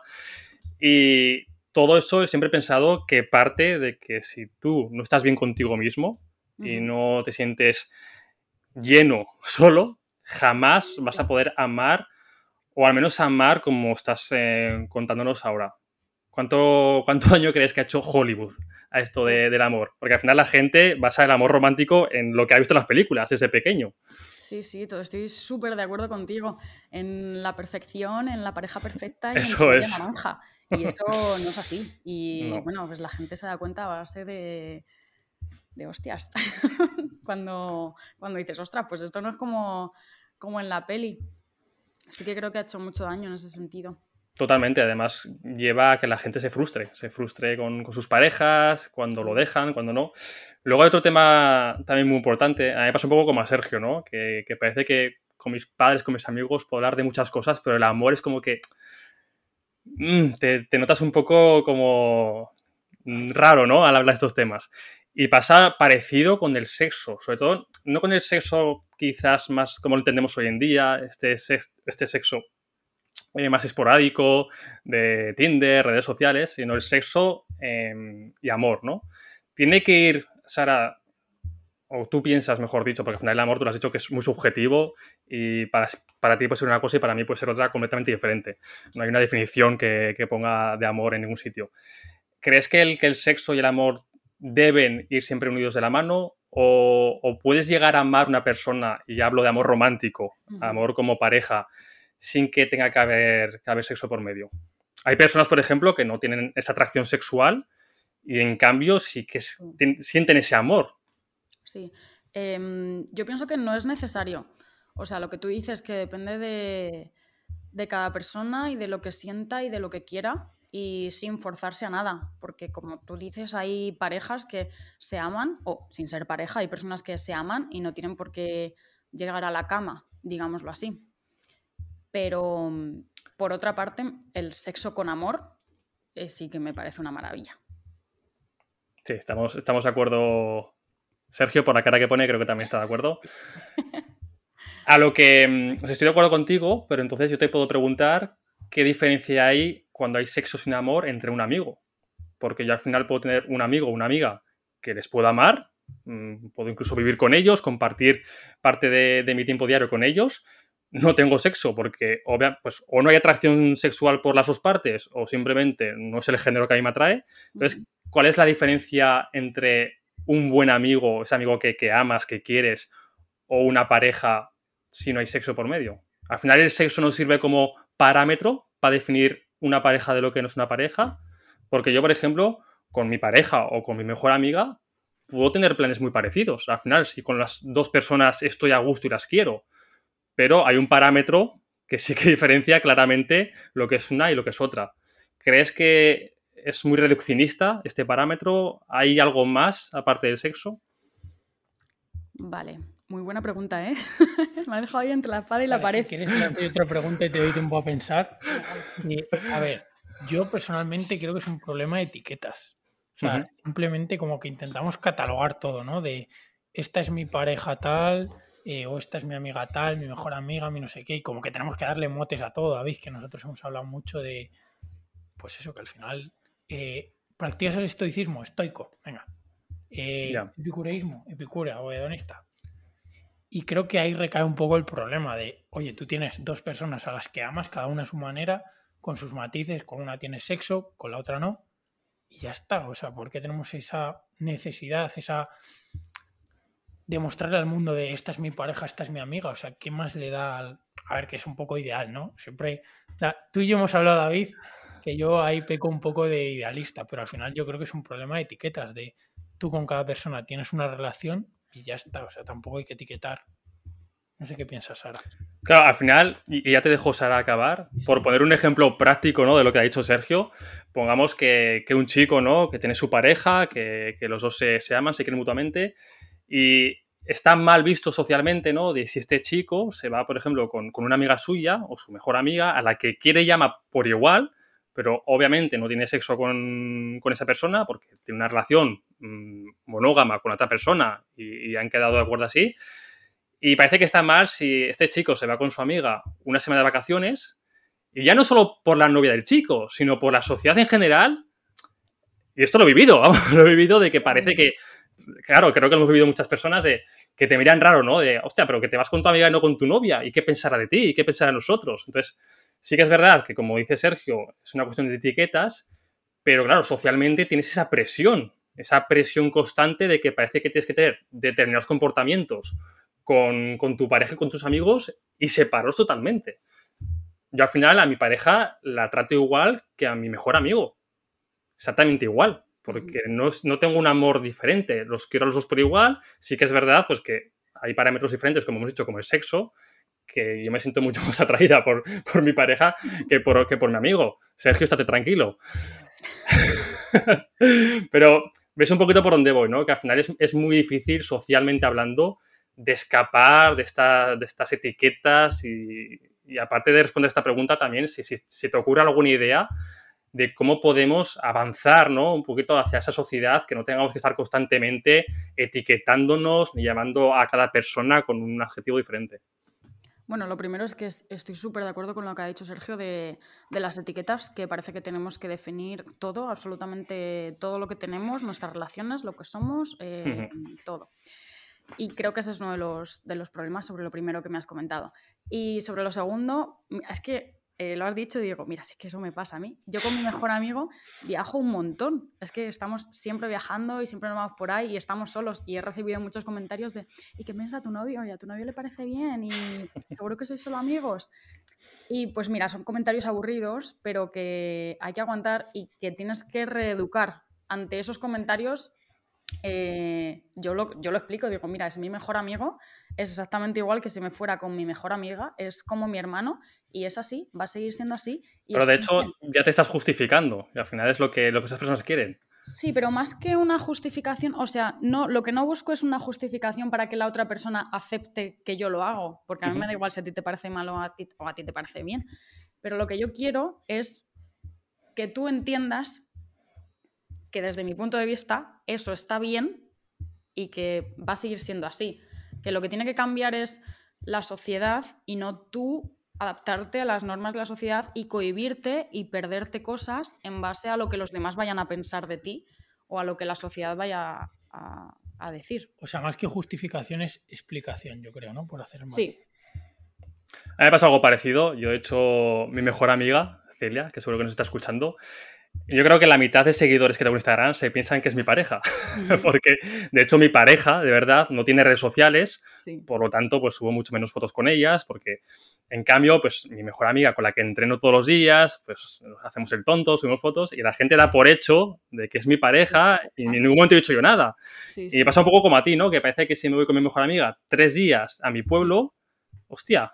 Y todo eso siempre he pensado que parte de que si tú no estás bien contigo mismo y no te sientes lleno <laughs> solo, jamás vas a poder amar o al menos amar como estás eh, contándonos ahora. ¿Cuánto, ¿Cuánto daño crees que ha hecho Hollywood a esto del amor? Porque al final la gente basa el amor romántico en lo que ha visto en las películas desde pequeño. Sí, sí, todo, estoy súper de acuerdo contigo. En la perfección, en la pareja perfecta y eso en la naranja. Y eso no es así. Y bueno, pues la gente se da cuenta a base de, de hostias. <laughs> cuando, cuando dices, ostras, pues esto no es como, como en la peli. Así que creo que ha hecho mucho daño en ese sentido. Totalmente, además lleva a que la gente se frustre, se frustre con, sus parejas, cuando lo dejan, cuando no. Luego hay otro tema también muy importante, a mí me pasa un poco como a Sergio, ¿no? Que, parece que con mis padres, con mis amigos puedo hablar de muchas cosas, pero el amor es como que mm, te, te, notas un poco como raro, ¿no? Al hablar de estos temas. Y pasa parecido con el sexo, sobre todo no con el sexo quizás más como lo entendemos hoy en día, este, este sexo eh, más esporádico de Tinder, redes sociales, sino el sexo em, y amor, ¿no? Tiene que ir, Sara, o tú piensas, mejor dicho, porque al final el amor tú lo has dicho que es muy subjetivo y para, para ti puede ser una cosa y para mí puede ser otra completamente diferente. No hay una definición que, ponga de amor en ningún sitio. ¿Crees que el, que el sexo y el amor deben ir siempre unidos de la mano o, puedes llegar a amar una persona, y hablo de amor romántico, amor como pareja, sin que tenga que haber, que haber sexo por medio? Hay personas, por ejemplo, que no tienen esa atracción sexual y en cambio sí que sienten ese amor. Sí, em, yo pienso que no es necesario. O sea, lo que tú dices que depende de, de cada persona y de lo que sienta y de lo que quiera y sin forzarse a nada, porque como tú dices, hay parejas que se aman, o sin ser pareja, hay personas que se aman y no tienen por qué llegar a la cama, digámoslo así. Pero por otra parte, el sexo con amor eh, sí que me parece una maravilla. Sí, estamos, estamos de acuerdo. Sergio, por la cara que pone, creo que también está de acuerdo. <laughs> A lo que mm, estoy de acuerdo contigo, pero entonces yo te puedo preguntar qué diferencia hay cuando hay sexo sin amor entre un amigo. Porque yo al final puedo tener un amigo o una amiga que les puedo amar, mm, puedo incluso vivir con ellos, compartir parte de, mi tiempo diario con ellos. No tengo sexo porque pues, o no hay atracción sexual por las dos partes o simplemente no es el género que a mí me atrae. Entonces, ¿cuál es la diferencia entre un buen amigo, ese amigo que, que amas, que quieres, o una pareja si no hay sexo por medio? Al final el sexo no sirve como parámetro para definir una pareja de lo que no es una pareja. Porque yo, por ejemplo, con mi pareja o con mi mejor amiga, puedo tener planes muy parecidos. Al final, si con las dos personas estoy a gusto y las quiero, pero hay un parámetro que sí que <laughs> diferencia claramente lo que es una y lo que es otra. ¿Crees que es muy reduccionista este parámetro? ¿Hay algo más aparte del sexo? Vale, muy buena pregunta, ¿eh? <laughs> Me ha dejado ahí entre la espada y la pared. Si quieres hacer otra pregunta y te doy tiempo a pensar. a ver, yo personalmente creo que es un problema de etiquetas. O sea, simplemente como que intentamos catalogar todo, ¿no? De esta es mi pareja tal, eh, o esta es mi amiga tal, mi mejor amiga, mi no sé qué, y como que tenemos que darle motes a todo, David, que nosotros hemos hablado mucho de, pues eso, que al final eh, practicas el estoicismo, estoico, venga. Eh, epicureísmo, epicúrea, o hedonista. Y creo que ahí recae un poco el problema de, oye, tú tienes dos personas a las que amas, cada una a su manera, con sus matices, con una tienes sexo, con la otra no, y ya está. O sea, ¿por qué tenemos esa necesidad, esa demostrarle al mundo de esta es mi pareja, esta es mi amiga? O sea, ¿qué más le da al... A ver, que es un poco ideal, ¿no? Siempre... Tú y yo hemos hablado, David, que yo ahí peco un poco de idealista, pero al final yo creo que es un problema de etiquetas, de tú con cada persona tienes una relación y ya está. O sea, tampoco hay que etiquetar. No sé qué piensas, Sara. Claro, al final, y ya te dejo Sara acabar, por poner un ejemplo práctico ¿no? de lo que ha dicho Sergio, pongamos que, un chico ¿no? que tiene su pareja, que, los dos se, aman, se quieren mutuamente, y está mal visto socialmente, ¿no? De si este chico se va, por ejemplo, con, una amiga suya o su mejor amiga, a la que quiere llama por igual, pero obviamente no tiene sexo con, con esa persona porque tiene una relación Mm, monógama con otra persona y, han quedado de acuerdo así. Y parece que está mal si este chico se va con su amiga una semana de vacaciones y ya no solo por la novia del chico, sino por la sociedad en general. Y esto lo he vivido, <laughs> lo he vivido de que parece que, claro, creo que lo hemos vivido muchas personas, de que te miran raro, ¿no? De, hostia, pero que te vas con tu amiga y no con tu novia, ¿y qué pensará de ti? ¿Y qué pensará de nosotros? Entonces, sí que es verdad que, como dice Sergio, es una cuestión de etiquetas, pero claro, socialmente tienes esa presión esa presión constante de que parece que tienes que tener determinados comportamientos con, tu pareja y con tus amigos y separarlos totalmente. Yo al final a mi pareja la trato igual que a mi mejor amigo. Exactamente igual. Porque no, no tengo un amor diferente. Los quiero a los dos por igual. Sí que es verdad pues que hay parámetros diferentes, como hemos dicho, como el sexo, que yo me siento mucho <laughs> más atraída por, por mi pareja que por, que por mi amigo. Sergio, estate tranquilo. <laughs> Pero ves un poquito por dónde voy, ¿no? Que al final es, muy difícil, socialmente hablando, de escapar de, de estas etiquetas y, aparte de responder esta pregunta también, si, si, te ocurre alguna idea de cómo podemos avanzar, ¿no? Un poquito hacia esa sociedad, que no tengamos que estar constantemente etiquetándonos ni llamando a cada persona con un adjetivo diferente. Bueno, lo primero es que estoy súper de acuerdo con lo que ha dicho Sergio de, las etiquetas, que parece que tenemos que definir todo, absolutamente todo lo que tenemos, nuestras relaciones, lo que somos, eh, todo. Y creo que ese es uno de los, de los problemas sobre lo primero que me has comentado. Y sobre lo segundo, es que eh, lo has dicho y mira, si es que eso me pasa a mí. Yo con mi mejor amigo viajo un montón. Es que estamos siempre viajando y siempre nos vamos por ahí y estamos solos. Y he recibido muchos comentarios de, ¿y qué piensa tu novio? Y a tu novio le parece bien y seguro que sois solo amigos. Y pues mira, son comentarios aburridos, pero que hay que aguantar y que tienes que reeducar ante esos comentarios eh, yo, lo, yo lo explico, digo, mira, es mi mejor amigo, es exactamente igual que si me fuera con mi mejor amiga, es como mi hermano y es así, va a seguir siendo así. pero de hecho ya te estás justificando y al final es lo que, lo que esas personas quieren. Sí, pero más que una justificación, o sea, no, lo que no busco es una justificación para que la otra persona acepte que yo lo hago, porque a mí me da igual si a ti te parece mal o a ti, o a ti te parece bien, pero lo que yo quiero es que tú entiendas que desde mi punto de vista eso está bien y que va a seguir siendo así. Que lo que tiene que cambiar es la sociedad y no tú adaptarte a las normas de la sociedad y cohibirte y perderte cosas en base a lo que los demás vayan a pensar de ti o a lo que la sociedad vaya a, decir. O sea, más que justificación es explicación, yo creo, ¿no? Por hacer mal. Sí. A mí me pasa algo parecido. Yo he hecho mi mejor amiga, Celia, que seguro que nos está escuchando, yo creo que la mitad de seguidores que tengo en Instagram se piensan que es mi pareja. <laughs> Porque, de hecho, mi pareja, de verdad, no tiene redes sociales. Por lo tanto, pues subo mucho menos fotos con ellas. Porque, en cambio, pues mi mejor amiga con la que entreno todos los días, pues hacemos el tonto, subimos fotos y la gente da por hecho de que es mi pareja y en ningún momento he dicho yo nada. y me pasa un poco como a ti, ¿no? Que parece que si me voy con mi mejor amiga tres días a mi pueblo, hostia,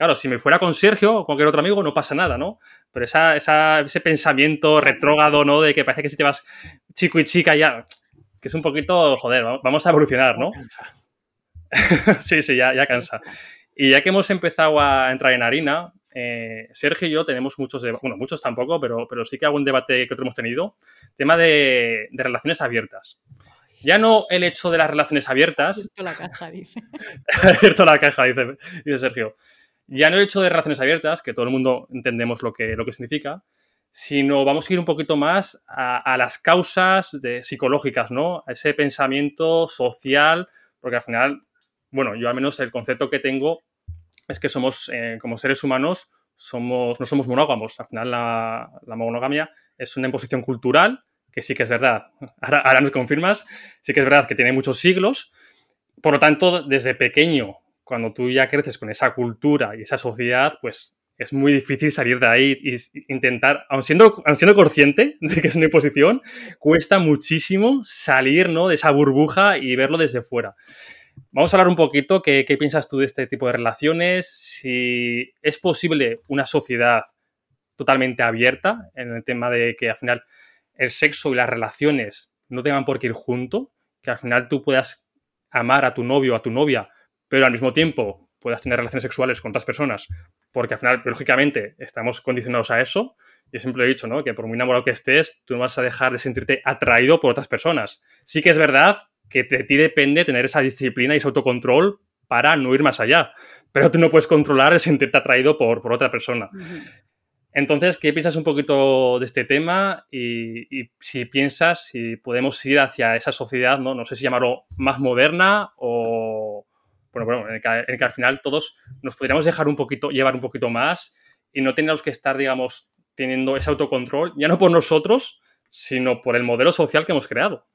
Claro, si me fuera con Sergio o cualquier otro amigo no pasa nada, ¿no? Pero esa, ese pensamiento retrógado, ¿no? De que parece que si te vas chico y chica ya, que es un poquito, joder, vamos a evolucionar, ¿no? <laughs> sí, sí, ya, ya cansa. Y ya que hemos empezado a entrar en harina, eh, Sergio y yo tenemos muchos, bueno, muchos tampoco, pero, pero sí que algún debate que otro hemos tenido, tema de, de relaciones abiertas. Ya no el hecho de las relaciones abiertas. Abierto la caja, dice. <laughs> Abierto la caja, dice, dice Sergio ya no el hecho de relaciones abiertas, que todo el mundo entendemos lo que, lo que significa, sino vamos a ir un poquito más a, las causas psicológicas, ¿no? A ese pensamiento social, porque al final, bueno, yo al menos el concepto que tengo es que somos, eh, como seres humanos, somos, no somos monógamos. Al final la, monogamia es una imposición cultural, que sí que es verdad, <laughs> ahora, ahora nos confirmas, sí que es verdad que tiene muchos siglos, por lo tanto, desde pequeño cuando tú ya creces con esa cultura y esa sociedad, pues es muy difícil salir de ahí e intentar, aun siendo, siendo consciente <laughs> de que es una imposición, cuesta muchísimo salir ¿no? de esa burbuja y verlo desde fuera. Vamos a hablar un poquito, ¿qué, ¿qué, piensas tú de este tipo de relaciones? Si es posible una sociedad totalmente abierta en el tema de que al final el sexo y las relaciones no tengan por qué ir junto, que al final tú puedas amar a tu novio o a tu novia pero al mismo tiempo puedas tener relaciones sexuales con otras personas, porque al final, lógicamente, estamos condicionados a eso. Yo siempre he dicho, ¿no? Que por muy enamorado que estés, tú no vas a dejar de sentirte atraído por otras personas. Sí que es verdad que de ti depende tener esa disciplina y ese autocontrol para no ir más allá, pero tú no puedes controlar el sentirte atraído por, por otra persona. Entonces, ¿qué piensas un poquito de este tema? Y, y, si piensas si podemos ir hacia esa sociedad, ¿no? No sé si llamarlo más moderna o, bueno, bueno, en el, que, al final todos nos podríamos dejar un poquito, llevar un poquito más y no tenemos que estar, digamos, teniendo ese autocontrol, ya no por nosotros, sino por el modelo social que hemos creado.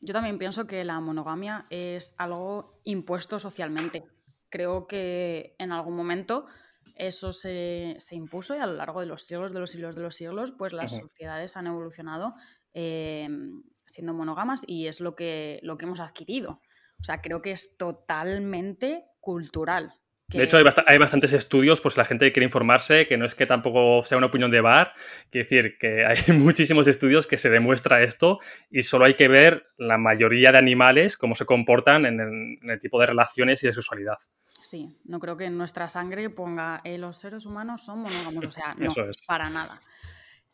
Yo también pienso que la monogamia es algo impuesto socialmente. Creo que en algún momento eso se, impuso y a lo largo de los siglos, de los siglos, de los siglos, pues las sociedades han evolucionado eh, siendo monógamas y es lo que, lo que hemos adquirido. O sea, creo que es totalmente cultural. De hecho, hay, bastantes estudios, pues la gente quiere informarse, que no es que tampoco sea una opinión de bar, quiere decir que <laughs> hay muchísimos estudios que se demuestra esto y solo hay que ver la mayoría de animales cómo se comportan en el, tipo de relaciones y de sexualidad. Sí, no creo que en nuestra sangre ponga eh, los seres humanos son monógamos, o sea, <laughs> no, para nada.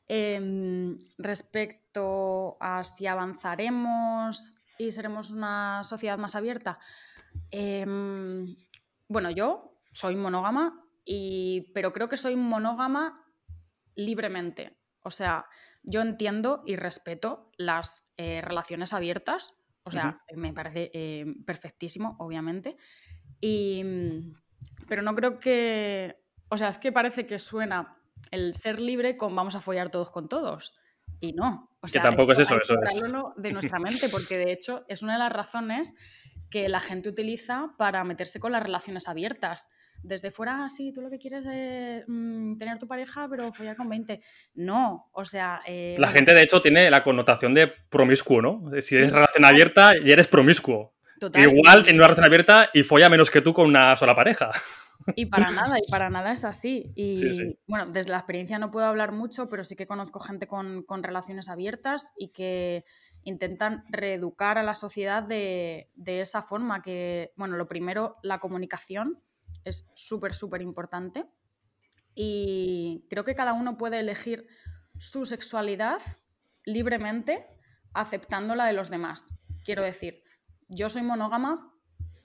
Em, respecto a si avanzaremos y seremos una sociedad más abierta? Em, bueno, yo soy monógama, y, pero creo que soy monógama libremente. O sea, yo entiendo y respeto las eh, relaciones abiertas, o sea, me parece eh, perfectísimo, obviamente, y, pero no creo que, o sea, es que parece que suena el ser libre con vamos a follar todos con todos. Y no. O sea, que tampoco es eso, eso es. de nuestra mente, porque de hecho es una de las razones que la gente utiliza para meterse con las relaciones abiertas. Desde fuera, ah, sí, tú lo que quieres es mm, tener tu pareja, pero follar con 20. No, o sea... Eh, la gente, de hecho, tiene la connotación de promiscuo, ¿no? Si eres relación abierta y eres promiscuo. Igual tiene una relación abierta y folla menos que tú con una sola pareja. Y para nada, y para nada es así. Y bueno, desde la experiencia no puedo hablar mucho, pero sí que conozco gente con, relaciones abiertas y que intentan reeducar a la sociedad de, esa forma. Que, bueno, lo primero, la comunicación es súper, súper importante. Y creo que cada uno puede elegir su sexualidad libremente, aceptando la de los demás. Quiero decir, yo soy monógama,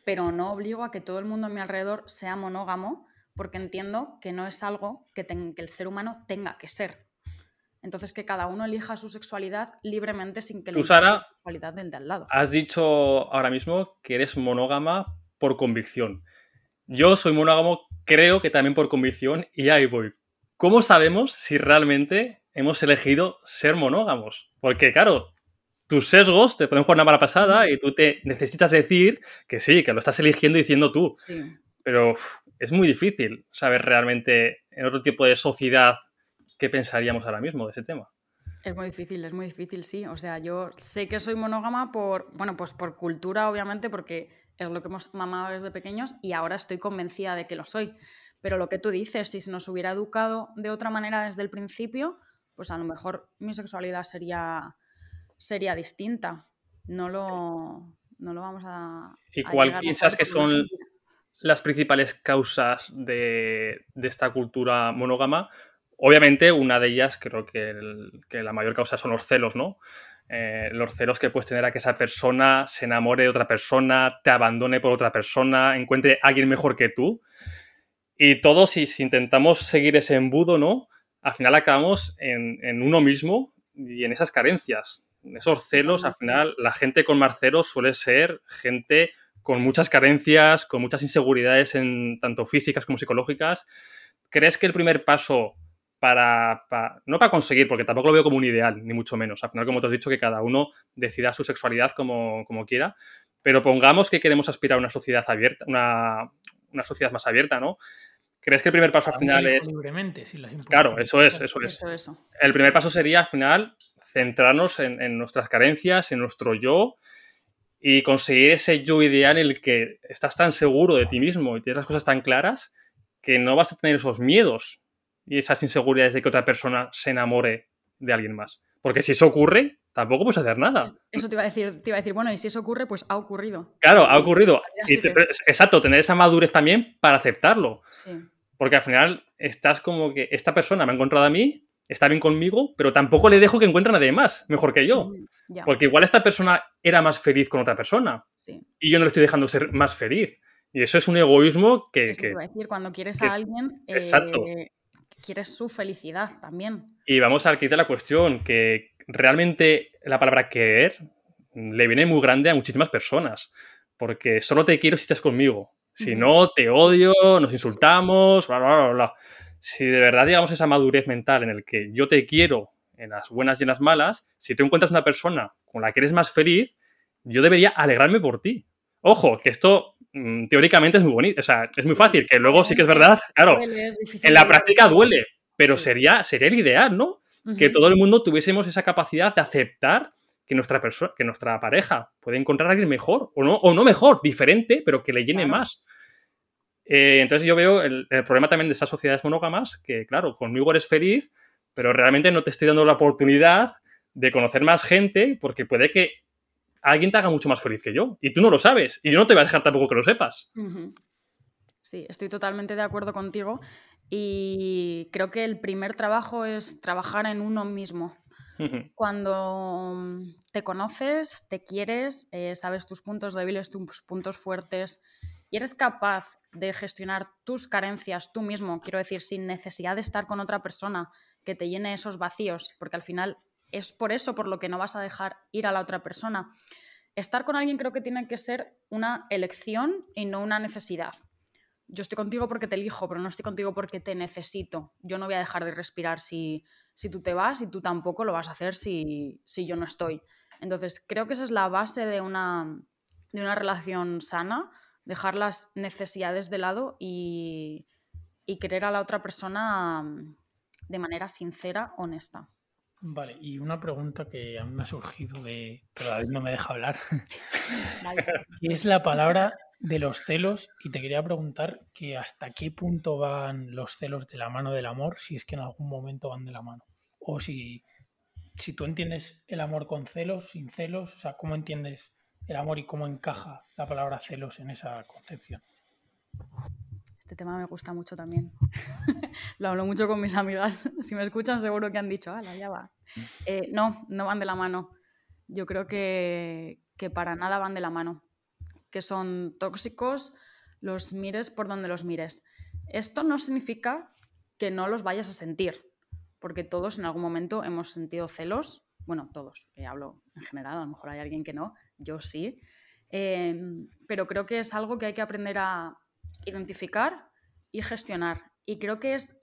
pero no obligo a que todo el mundo a mi alrededor sea monógamo, porque entiendo que no es algo que, el ser humano tenga que ser. Entonces, que cada uno elija su sexualidad libremente sin que le la sexualidad del de al lado. Has dicho ahora mismo que eres monógama por convicción. Yo soy monógamo, creo que también por convicción, y ahí voy. ¿Cómo sabemos si realmente hemos elegido ser monógamos? Porque, claro, tus sesgos te pueden jugar una mala pasada y tú te necesitas decir que sí, que lo estás eligiendo diciendo tú. Pero es muy difícil saber realmente en otro tipo de sociedad qué pensaríamos ahora mismo de ese tema. Es muy difícil, es muy difícil, sí. O sea, yo sé que soy monógama por, bueno, pues por cultura, obviamente, porque es lo que hemos mamado desde pequeños y ahora estoy convencida de que lo soy. Pero lo que tú dices, si se nos hubiera educado de otra manera desde el principio, pues a lo mejor mi sexualidad sería sería distinta. No lo, no lo vamos a... ¿Y cuál piensas que son las principales causas de, esta cultura monógama? Obviamente, una de ellas, creo que, la mayor causa son los celos, ¿no? Eh, los celos que puedes tener a que esa persona se enamore de otra persona, te abandone por otra persona, encuentre a alguien mejor que tú. Y todos, si, intentamos seguir ese embudo, ¿no? Al final acabamos en, en uno mismo y en esas carencias esos celos, al final, la gente con más celos suele ser gente con muchas carencias, con muchas inseguridades, en, tanto físicas como psicológicas. ¿Crees que el primer paso para, no para conseguir, porque tampoco lo veo como un ideal, ni mucho menos. Al final, como te has dicho, que cada uno decida su sexualidad como, quiera, pero pongamos que queremos aspirar a una sociedad abierta, una, sociedad más abierta, ¿no? ¿Crees que el primer paso al final es... Libremente, claro, eso es, eso es. El primer paso sería al final centrarnos en, nuestras carencias, en nuestro yo y conseguir ese yo ideal en el que estás tan seguro de ti mismo y tienes las cosas tan claras que no vas a tener esos miedos y esas inseguridades de que otra persona se enamore de alguien más. Porque si eso ocurre, tampoco puedes hacer nada. Eso te iba a decir, te iba a decir, bueno, y si eso ocurre, pues ha ocurrido. Claro, ha ocurrido. Exacto, tener esa madurez también para aceptarlo. Porque al final estás como que esta persona me ha encontrado a mí, está bien conmigo, pero tampoco le dejo que encuentre a nadie más mejor que yo. Mm, Porque igual esta persona era más feliz con otra persona. Y yo no le estoy dejando ser más feliz. Y eso es un egoísmo que... Eso a decir, cuando quieres a alguien, exacto. Eh, quieres su felicidad también. Y vamos a quitar la cuestión, que realmente la palabra querer le viene muy grande a muchísimas personas. Porque solo te quiero si estás conmigo. Si no, te odio, nos insultamos, bla, bla, bla, bla si de verdad llegamos a esa madurez mental en el que yo te quiero en las buenas y en las malas, si tú encuentras una persona con la que eres más feliz, yo debería alegrarme por ti. Ojo, que esto mm, teóricamente es muy bonito, o sea, es muy fácil, que luego sí que es verdad, claro, en la práctica duele, pero sería, sería el ideal, ¿no? Que todo el mundo tuviésemos esa capacidad de aceptar que nuestra, persona, que nuestra pareja puede encontrar a alguien mejor, o no, o no mejor, diferente, pero que le llene más. Eh, entonces yo veo el, problema también de estas sociedades monógamas, que claro, conmigo eres feliz, pero realmente no te estoy dando la oportunidad de conocer más gente porque puede que alguien te haga mucho más feliz que yo y tú no lo sabes y yo no te voy a dejar tampoco que lo sepas. Sí, estoy totalmente de acuerdo contigo y creo que el primer trabajo es trabajar en uno mismo. Cuando te conoces, te quieres, eh, sabes tus puntos débiles, tus puntos fuertes y eres capaz de gestionar tus carencias tú mismo, quiero decir, sin necesidad de estar con otra persona que te llene esos vacíos, porque al final es por eso por lo que no vas a dejar ir a la otra persona. Estar con alguien creo que tiene que ser una elección y no una necesidad. Yo estoy contigo porque te elijo, pero no estoy contigo porque te necesito. Yo no voy a dejar de respirar si, si tú te vas y tú tampoco lo vas a hacer si, si yo no estoy. Entonces, creo que esa es la base de una, de una relación sana, dejar las necesidades de lado y, y querer a la otra persona mm, de manera sincera, honesta. Vale, y una pregunta que a mí me ha surgido de. Pero David no me deja hablar. <laughs> <laughs> ¿Qué es la palabra de los celos? Y te quería preguntar que hasta qué punto van los celos de la mano del amor, si es que en algún momento van de la mano. O si, si tú entiendes el amor con celos, sin celos, o sea, ¿cómo entiendes el amor y cómo encaja la palabra celos en esa concepción? Este tema me gusta mucho también. <laughs> Lo hablo mucho con mis amigas. <laughs> Si me escuchan, seguro que han dicho, ala, ya va. Eh, no, no van de la mano. Yo creo que, que para nada van de la mano. Que son tóxicos, los mires por donde los mires. Esto no significa que no los vayas a sentir, porque todos en algún momento hemos sentido celos. Bueno, todos, eh, hablo en general, a lo mejor hay alguien que no, yo sí. Eh, pero creo que es algo que hay que aprender a, identificar y gestionar. Y creo que es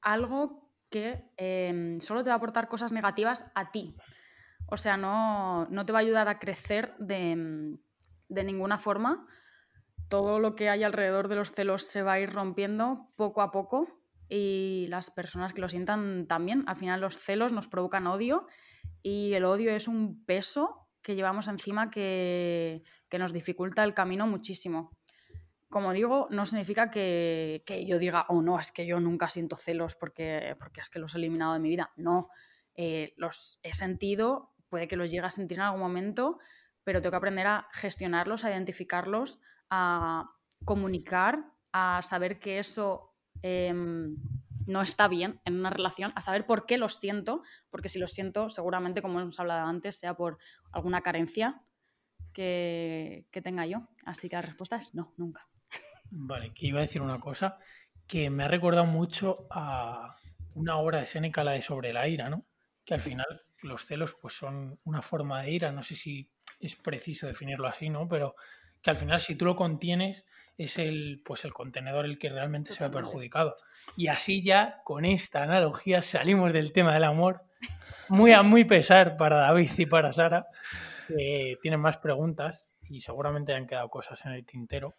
algo que em, solo te va a aportar cosas negativas a ti. O sea, no, te va a ayudar a crecer de, de, ninguna forma. Todo lo que hay alrededor de los celos se va a ir rompiendo poco a poco y las personas que lo sientan también. Al final los celos nos provocan odio y el odio es un peso que llevamos encima que, que nos dificulta el camino muchísimo como digo, no significa que, yo diga, oh no, es que yo nunca siento celos porque, porque es que los he eliminado de mi vida. No, eh, los he sentido, puede que los llegue a sentir en algún momento, pero tengo que aprender a gestionarlos, a identificarlos, a comunicar, a saber que eso em, no está bien en una relación, a saber por qué los siento, porque si los siento, seguramente, como hemos hablado antes, sea por alguna carencia que, que tenga yo. Así que la respuesta es no, nunca. Vale, que iba a decir una cosa que me ha recordado mucho a una obra de Seneca, la de Sobre la ira, ¿no? Que al final los celos pues son una forma de ira, no sé si es preciso definirlo así, ¿no? Pero que al final si tú lo contienes es el pues el contenedor el que realmente se ve perjudicado. Y así ya con esta analogía salimos del tema del amor, muy a muy pesar para David y para Sara, que tienen más preguntas y seguramente han quedado cosas en el tintero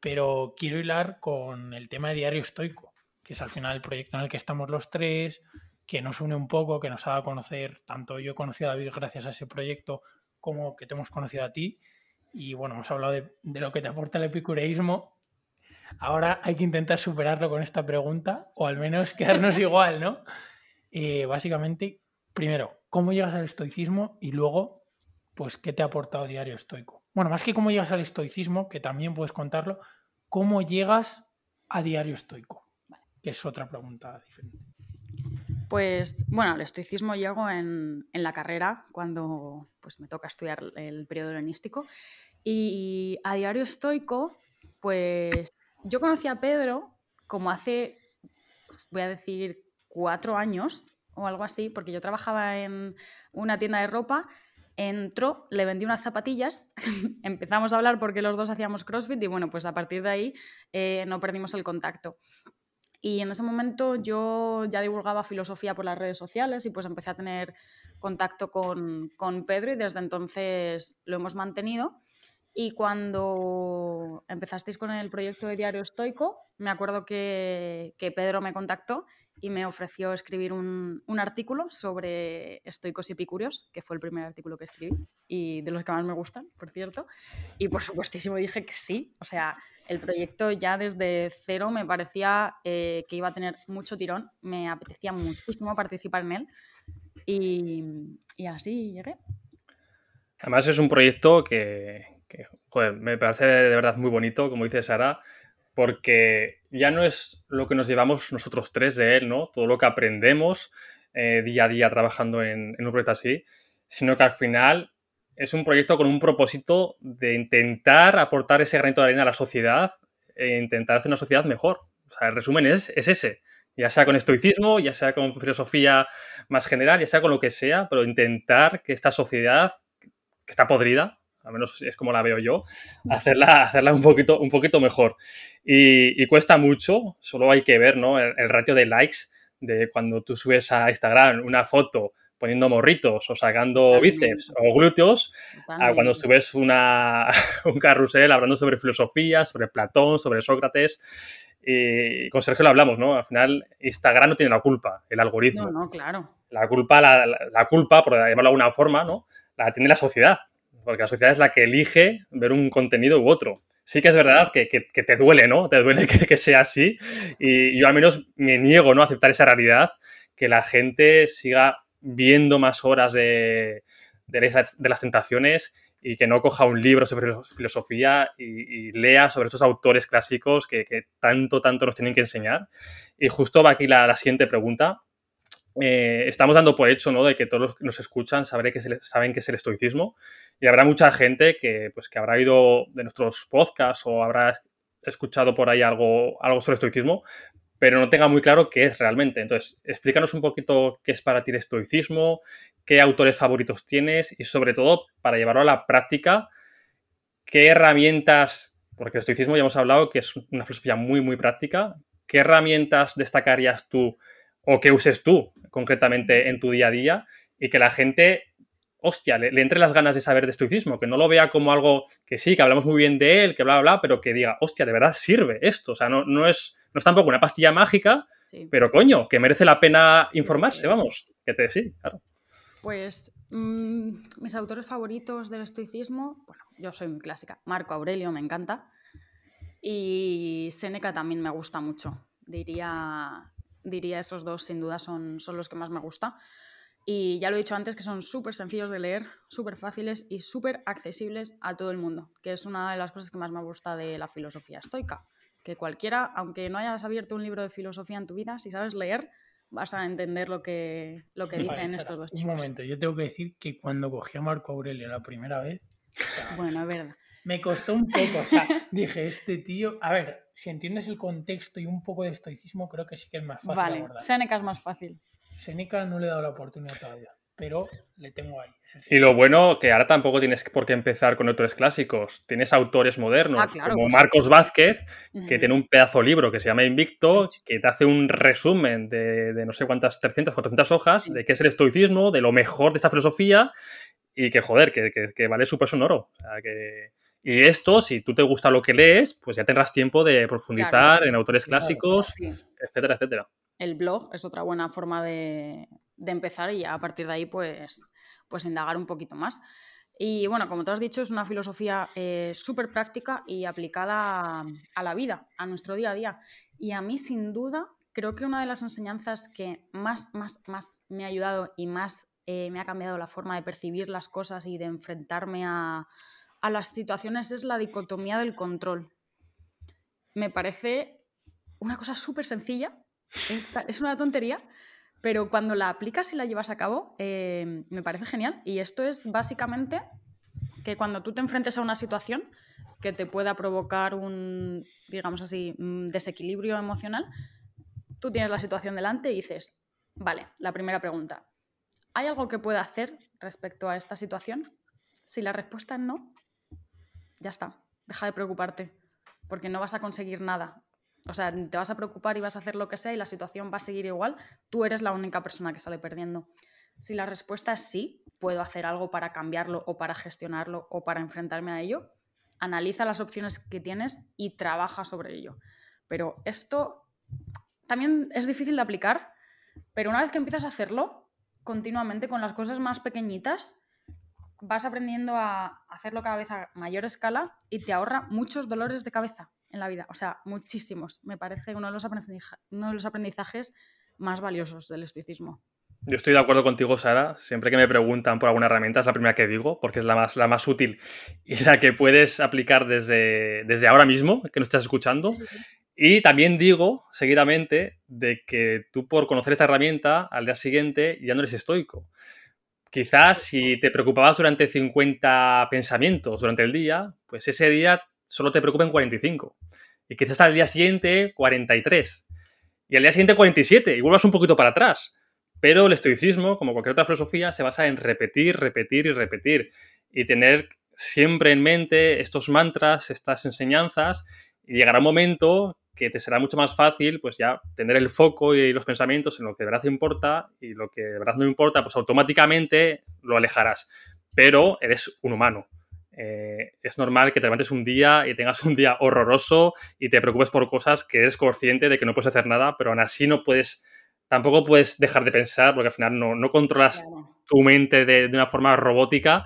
pero quiero hilar con el tema de Diario Estoico, que es al final el proyecto en el que estamos los tres, que nos une un poco, que nos ha dado a conocer, tanto yo he conocido a David gracias a ese proyecto como que te hemos conocido a ti. Y bueno, hemos hablado de, lo que te aporta el epicureísmo. Ahora hay que intentar superarlo con esta pregunta, o al menos <laughs> quedarnos igual, ¿no? Eh, básicamente, primero, ¿cómo llegas al estoicismo? Y luego, pues, ¿qué te ha aportado Diario Estoico? bueno, más que cómo llegas al estoicismo, que también puedes contarlo, ¿cómo llegas a diario estoico? Que es otra pregunta diferente. Pues bueno, al estoicismo llego en, la carrera, cuando pues, me toca estudiar el periodo helenístico. Y a diario estoico, pues yo conocí a Pedro como hace, voy a decir, cuatro años o algo así, porque yo trabajaba en una tienda de ropa entró, le vendí unas zapatillas, <laughs> empezamos a hablar porque los dos hacíamos CrossFit y bueno, pues a partir de ahí eh, no perdimos el contacto. Y en ese momento yo ya divulgaba filosofía por las redes sociales y pues empecé a tener contacto con, con Pedro y desde entonces lo hemos mantenido. Y cuando empezasteis con el proyecto de Diario Estoico, me acuerdo que, que Pedro me contactó y me ofreció escribir un, un, artículo sobre estoicos y epicúreos, que fue el primer artículo que escribí y de los que más me gustan, por cierto. Y por supuestísimo dije que sí. O sea, el proyecto ya desde cero me parecía eh, que iba a tener mucho tirón, me apetecía muchísimo participar en él y, y así llegué. Además es un proyecto que, que joder, me parece de verdad muy bonito, como dice Sara, porque ya no es lo que nos llevamos nosotros tres de él, ¿no? Todo lo que aprendemos eh, día a día trabajando en, un proyecto así, sino que al final es un proyecto con un propósito de intentar aportar ese granito de arena a la sociedad e intentar hacer una sociedad mejor. O sea, el resumen es, es ese. Ya sea con estoicismo, ya sea con filosofía más general, ya sea con lo que sea, pero intentar que esta sociedad, que está podrida, al menos es como la veo yo, hacerla, hacerla un, poquito, un poquito mejor. Y, cuesta mucho, solo hay que ver ¿no? el, el, ratio de likes de cuando tú subes a Instagram una foto poniendo morritos o sacando bíceps o glúteos, a cuando subes una, <laughs> un carrusel hablando sobre filosofía, sobre Platón, sobre Sócrates. Y con Sergio lo hablamos, ¿no? Al final, Instagram no tiene la culpa, el algoritmo. No, no, claro. La culpa, la, la, culpa, por llamarlo de alguna forma, ¿no? La tiene la sociedad, porque la sociedad es la que elige ver un contenido u otro. Sí que es verdad que, que, te duele, ¿no? Te duele <laughs> que, que, sea así. Y yo al menos me niego, ¿no? A aceptar esa realidad, que la gente siga viendo más horas de, de, las tentaciones y que no coja un libro sobre filosofía y, lea sobre estos autores clásicos que, tanto, tanto nos tienen que enseñar. Y justo va aquí la siguiente pregunta. Eh, estamos dando por hecho ¿no? de que todos los que nos escuchan sabré que saben qué es el estoicismo y habrá mucha gente que, pues, que habrá ido de nuestros podcasts o habrá escuchado por ahí algo, algo sobre estoicismo, pero no tenga muy claro qué es realmente. Entonces, explícanos un poquito qué es para ti el estoicismo, qué autores favoritos tienes y sobre todo, para llevarlo a la práctica, qué herramientas, porque el estoicismo ya hemos hablado que es una filosofía muy, muy práctica, qué herramientas destacarías tú o que uses tú concretamente en tu día a día y que la gente hostia, le, le, entre las ganas de saber de estoicismo, que no lo vea como algo que sí, que hablamos muy bien de él, que bla, bla, bla, pero que diga, hostia, de verdad sirve esto. O sea, no, no, es, no es tampoco una pastilla mágica, sí. pero coño, que merece la pena informarse, vamos. Que te sí, claro. Pues mmm, mis autores favoritos del estoicismo, bueno, yo soy muy clásica. Marco Aurelio me encanta. Y Séneca también me gusta mucho. Diría, diría esos dos, sin duda, son, son los que más me gusta. Y ya lo he dicho antes que son súper sencillos de leer, súper fáciles y súper accesibles a todo el mundo, que es una de las cosas que más me gusta de la filosofía estoica. Que cualquiera, aunque no hayas abierto un libro de filosofía en tu vida, si sabes leer, vas a entender lo que, lo que dicen vale, estos dos chicos. Un momento, yo tengo que decir que cuando cogí a Marco Aurelio la primera vez. Bueno, es verdad. Me costó un poco, o sea, <laughs> dije, este tío, a ver, si entiendes el contexto y un poco de estoicismo, creo que sí que es más fácil. Vale, Seneca es más fácil. Seneca no le he dado la oportunidad todavía, pero le tengo ahí. Y lo bueno que ahora tampoco tienes por qué empezar con autores clásicos. Tienes autores modernos, ah, claro, como pues Marcos Vázquez, que uh -huh. tiene un pedazo libro que se llama Invicto, que te hace un resumen de, de no sé cuántas, 300, 400 hojas, sí. de qué es el estoicismo, de lo mejor de esta filosofía, y que, joder, que, que, que vale su peso en oro. O sea, que... Y esto, si tú te gusta lo que lees, pues ya tendrás tiempo de profundizar claro. en autores clásicos, claro, sí. etcétera, etcétera el blog es otra buena forma de, de, empezar y a partir de ahí pues, pues indagar un poquito más. Y bueno, como tú has dicho, es una filosofía eh, súper práctica y aplicada a, a, la vida, a nuestro día a día. Y a mí, sin duda, creo que una de las enseñanzas que más, más, más me ha ayudado y más eh, me ha cambiado la forma de percibir las cosas y de enfrentarme a, a las situaciones es la dicotomía del control. Me parece una cosa súper sencilla, es una tontería, pero cuando la aplicas y la llevas a cabo, eh, me parece genial. Y esto es básicamente que cuando tú te enfrentes a una situación que te pueda provocar un, digamos así, un desequilibrio emocional, tú tienes la situación delante y dices, vale, la primera pregunta, ¿hay algo que pueda hacer respecto a esta situación? Si la respuesta es no, ya está, deja de preocuparte, porque no vas a conseguir nada. O sea, te vas a preocupar y vas a hacer lo que sea y la situación va a seguir igual. Tú eres la única persona que sale perdiendo. Si la respuesta es sí, puedo hacer algo para cambiarlo o para gestionarlo o para enfrentarme a ello, analiza las opciones que tienes y trabaja sobre ello. Pero esto también es difícil de aplicar, pero una vez que empiezas a hacerlo continuamente con las cosas más pequeñitas, vas aprendiendo a hacerlo cada vez a mayor escala y te ahorra muchos dolores de cabeza en la vida, o sea, muchísimos. Me parece uno de los, uno de los aprendizajes más valiosos del estoicismo. Yo estoy de acuerdo contigo, Sara. Siempre que me preguntan por alguna herramienta es la primera que digo, porque es la más, la más útil y la que puedes aplicar desde, desde ahora mismo, que nos estás escuchando. Sí, sí. Y también digo, seguidamente, de que tú por conocer esta herramienta, al día siguiente ya no eres estoico. Quizás si te preocupabas durante 50 pensamientos durante el día, pues ese día solo te preocupen 45. Y quizás al día siguiente 43. Y al día siguiente 47. Y vuelvas un poquito para atrás. Pero el estoicismo, como cualquier otra filosofía, se basa en repetir, repetir y repetir. Y tener siempre en mente estos mantras, estas enseñanzas. Y llegará un momento que te será mucho más fácil, pues ya tener el foco y los pensamientos en lo que de verdad importa y lo que de verdad no importa, pues automáticamente lo alejarás. Pero eres un humano. Eh, es normal que te levantes un día y tengas un día horroroso y te preocupes por cosas que eres consciente de que no puedes hacer nada, pero aún así no puedes, tampoco puedes dejar de pensar porque al final no, no controlas tu mente de, de, una forma robótica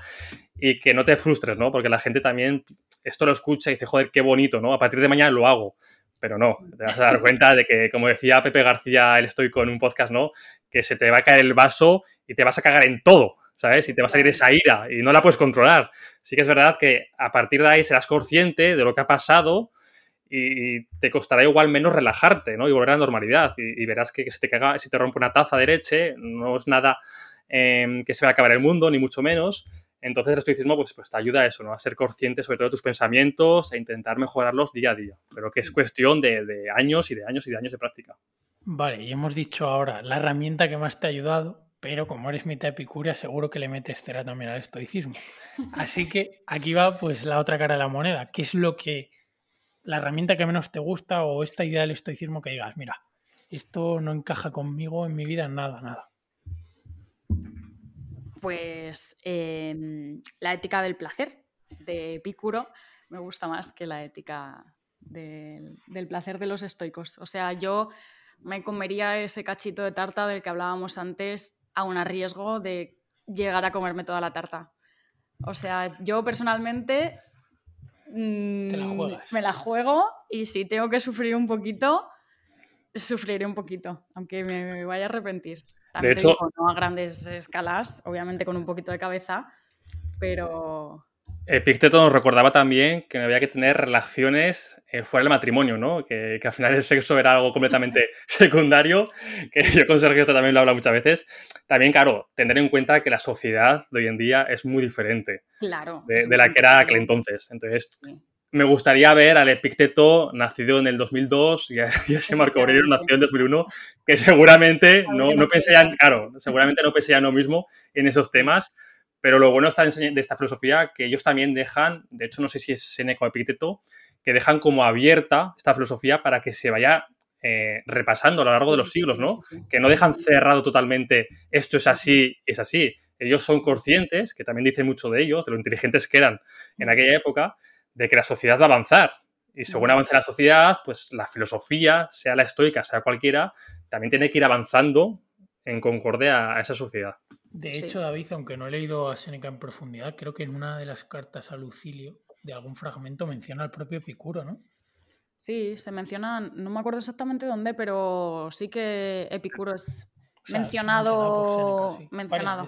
y que no te frustres, ¿no? Porque la gente también esto lo escucha y dice, joder, qué bonito, ¿no? A partir de mañana lo hago pero no, te vas a dar cuenta de que, como decía Pepe García, el estoico en un podcast, ¿no? Que se te va a caer el vaso y te vas a cagar en todo, ¿sabes? Y te va a salir esa ira y no la puedes controlar. Sí que es verdad que a partir de ahí serás consciente de lo que ha pasado y te costará igual menos relajarte, ¿no? Y volver a la normalidad. Y, verás que, si te caga, si te rompe una taza de leche, no es nada eh, que se va a acabar el mundo, ni mucho menos. Entonces el estoicismo pues, pues, te ayuda a eso, ¿no? A ser consciente sobre todo de tus pensamientos e intentar mejorarlos día a día. Pero que es cuestión de, años y de años y de años de práctica. Vale, y hemos dicho ahora la herramienta que más te ha ayudado, pero como eres mitad epicúrea, seguro que le metes cera también al estoicismo. <laughs> Así que aquí va pues la otra cara de la moneda. ¿Qué es lo que, la herramienta que menos te gusta o esta idea del estoicismo que digas, mira, esto no encaja conmigo en mi vida, nada, nada? Pues em, la ética del placer de Epicuro me gusta más que la ética del, placer de los estoicos. O sea, yo me comería ese cachito de tarta del que hablábamos antes a un riesgo de llegar a comerme toda la tarta. O sea, yo personalmente mm, me la juego y si tengo que sufrir un poquito, sufriré un poquito, aunque me vaya a arrepentir de hecho, no a grandes escalas, obviamente con un poquito de cabeza, pero... Epicteto nos recordaba también que no había que tener relaciones eh, fuera del matrimonio, ¿no? Que, al final el sexo era algo completamente <laughs> <laughs> secundario, que yo con Sergio esto también lo habla muchas veces. También, claro, tener en cuenta que la sociedad de hoy en día es muy diferente claro, de, la que era aquel entonces. Entonces, me gustaría ver al Epicteto nacido en el 2002 y a, ese Marco Aurelio nacido en 2001, que seguramente no, no pensarían, claro, seguramente no pensarían lo mismo en esos temas, pero lo bueno de esta filosofía que ellos también dejan, de hecho no sé si es Seneca o Epicteto, que dejan como abierta esta filosofía para que se vaya eh, repasando a lo largo de los siglos, ¿no? Que no dejan cerrado totalmente esto es así, es así. Ellos son conscientes, que también dicen mucho de ellos, de lo inteligentes que eran en aquella época, de que la sociedad va a avanzar. Y según avance la sociedad, pues la filosofía, sea la estoica, sea cualquiera, también tiene que ir avanzando en concordia a esa sociedad. De hecho, David, aunque no he leído a Seneca en profundidad, creo que en una de las cartas a Lucilio, de algún fragmento, menciona al propio Epicuro, ¿no? Sí, se menciona, no me acuerdo exactamente dónde, pero sí que Epicuro es mencionado. mencionado.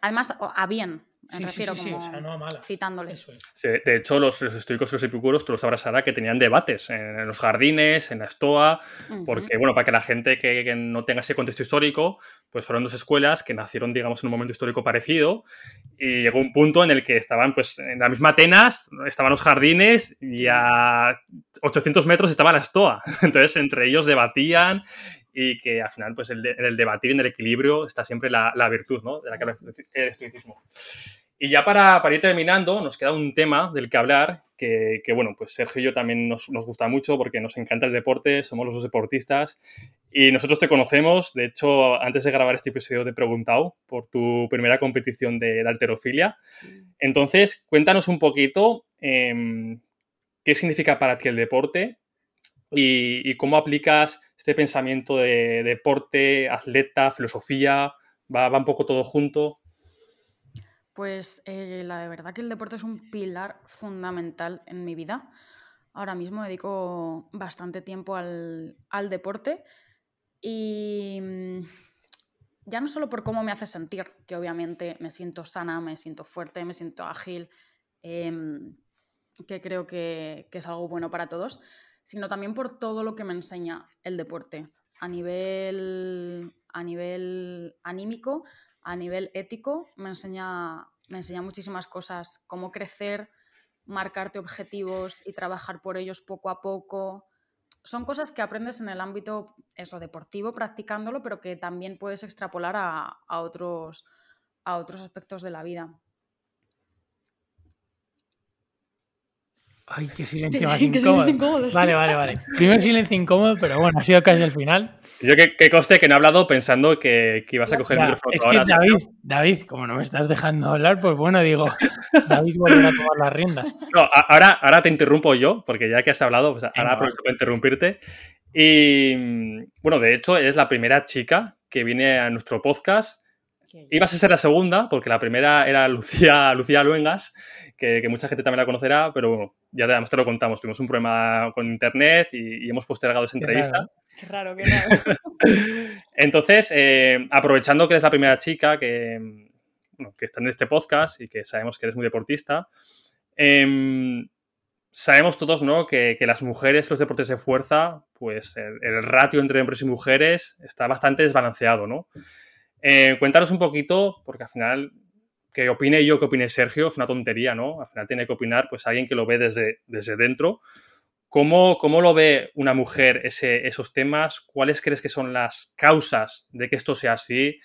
Además, a bien, me refiero como citándole. de hecho, los, estoicos y los epicuros, tú lo sabrás, Sara, que tenían debates en, los jardines, en la estoa, porque, bueno, para que la gente que, no tenga ese contexto histórico, pues fueron dos escuelas que nacieron, digamos, en un momento histórico parecido y llegó un punto en el que estaban, pues, en la misma Atenas, estaban los jardines y a 800 metros estaba la estoa. <laughs> Entonces, entre ellos debatían y que al final, pues el en el debatir, en el equilibrio, está siempre la, la virtud, ¿no? De la que habla el estoicismo. Y ya para, para, ir terminando, nos queda un tema del que hablar, que, que bueno, pues Sergio y yo también nos, nos, gusta mucho porque nos encanta el deporte, somos los dos deportistas y nosotros te conocemos, de hecho, antes de grabar este episodio te he preguntado por tu primera competición de, de alterofilia. Entonces, cuéntanos un poquito eh, qué significa para ti el deporte y, cómo aplicas este pensamiento de deporte, atleta, filosofía, va, un poco todo junto. Pues eh, la de verdad que el deporte es un pilar fundamental en mi vida. Ahora mismo dedico bastante tiempo al, deporte y mm, ya no solo por cómo me hace sentir, que obviamente me siento sana, me siento fuerte, me siento ágil, em, que creo que, es algo bueno para todos, sino también por todo lo que me enseña el deporte a nivel, a nivel anímico, a nivel ético me enseña, me enseña muchísimas cosas, cómo crecer, marcarte objetivos y trabajar por ellos poco a poco. Son cosas que aprendes en el ámbito eso, deportivo, practicándolo, pero que también puedes extrapolar a, otros, a otros aspectos de la vida. Ay, qué silencio más incómodo. vale, vale, vale. Primer silencio incómodo, pero bueno, ha sido casi el final. Yo que, coste que no he hablado pensando que, ibas a coger el micrófono. Es que David, David, como no me estás dejando hablar, pues bueno, digo, David volverá a tomar las riendas. No, ahora, ahora te interrumpo yo, porque ya que has hablado, pues ahora aprovecho para interrumpirte. Y bueno, de hecho, es la primera chica que viene a nuestro podcast. Ibas a ser la segunda, porque la primera era Lucía, <laughs> Lucía Luengas, que, mucha gente también la conocerá, pero ya te, te lo contamos. Tuvimos un problema con internet y, hemos postergado esa entrevista. Qué raro, qué <laughs> raro. Entonces, eh, aprovechando que eres la primera chica que, que está en este podcast y que sabemos que eres muy deportista, em, sabemos todos ¿no? que, las mujeres, los deportes de fuerza, pues el, ratio entre hombres y mujeres está bastante desbalanceado, ¿no? Eh, cuéntanos un poquito, porque al final que opine yo, que opine Sergio, es una tontería, ¿no? Al final tiene que opinar pues alguien que lo ve desde, desde dentro. ¿Cómo, ¿Cómo, lo ve una mujer ese, esos temas? ¿Cuáles crees que son las causas de que esto sea así?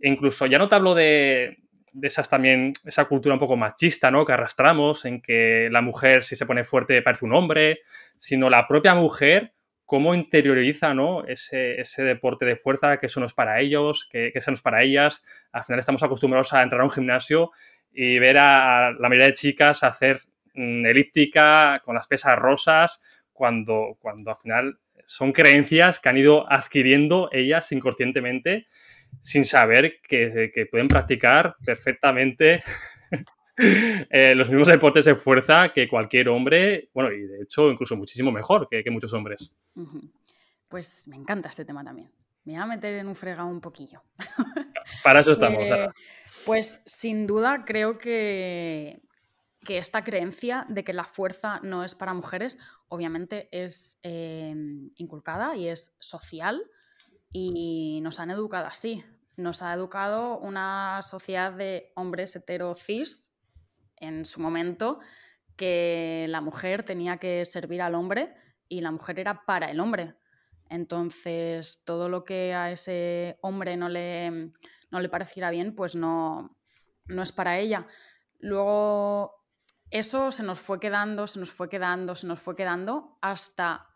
E incluso, ya no te hablo de, de esas también, esa cultura un poco machista, ¿no? Que arrastramos en que la mujer si se pone fuerte parece un hombre, sino la propia mujer cómo interioriza ¿no? ese, deporte de fuerza, que eso no es para ellos, que, eso no es para ellas. Al final estamos acostumbrados a entrar a un gimnasio y ver a la mayoría de chicas hacer mm, elíptica con las pesas rosas, cuando, cuando al final son creencias que han ido adquiriendo ellas inconscientemente sin saber que, que pueden practicar perfectamente <laughs> Eh, los mismos deportes de fuerza que cualquier hombre, bueno, y de hecho incluso muchísimo mejor que, muchos hombres. Pues me encanta este tema también. Me voy a meter en un fregado un poquillo. <laughs> Para eso estamos. Eh, pues sin duda creo que, que esta creencia de que la fuerza no es para mujeres, obviamente es em, inculcada y es social y nos han educado así. Nos ha educado una sociedad de hombres hetero cis en su momento que la mujer tenía que servir al hombre y la mujer era para el hombre. Entonces, todo lo que a ese hombre no le, no le pareciera bien, pues no, no es para ella. Luego, eso se nos fue quedando, se nos fue quedando, se nos fue quedando hasta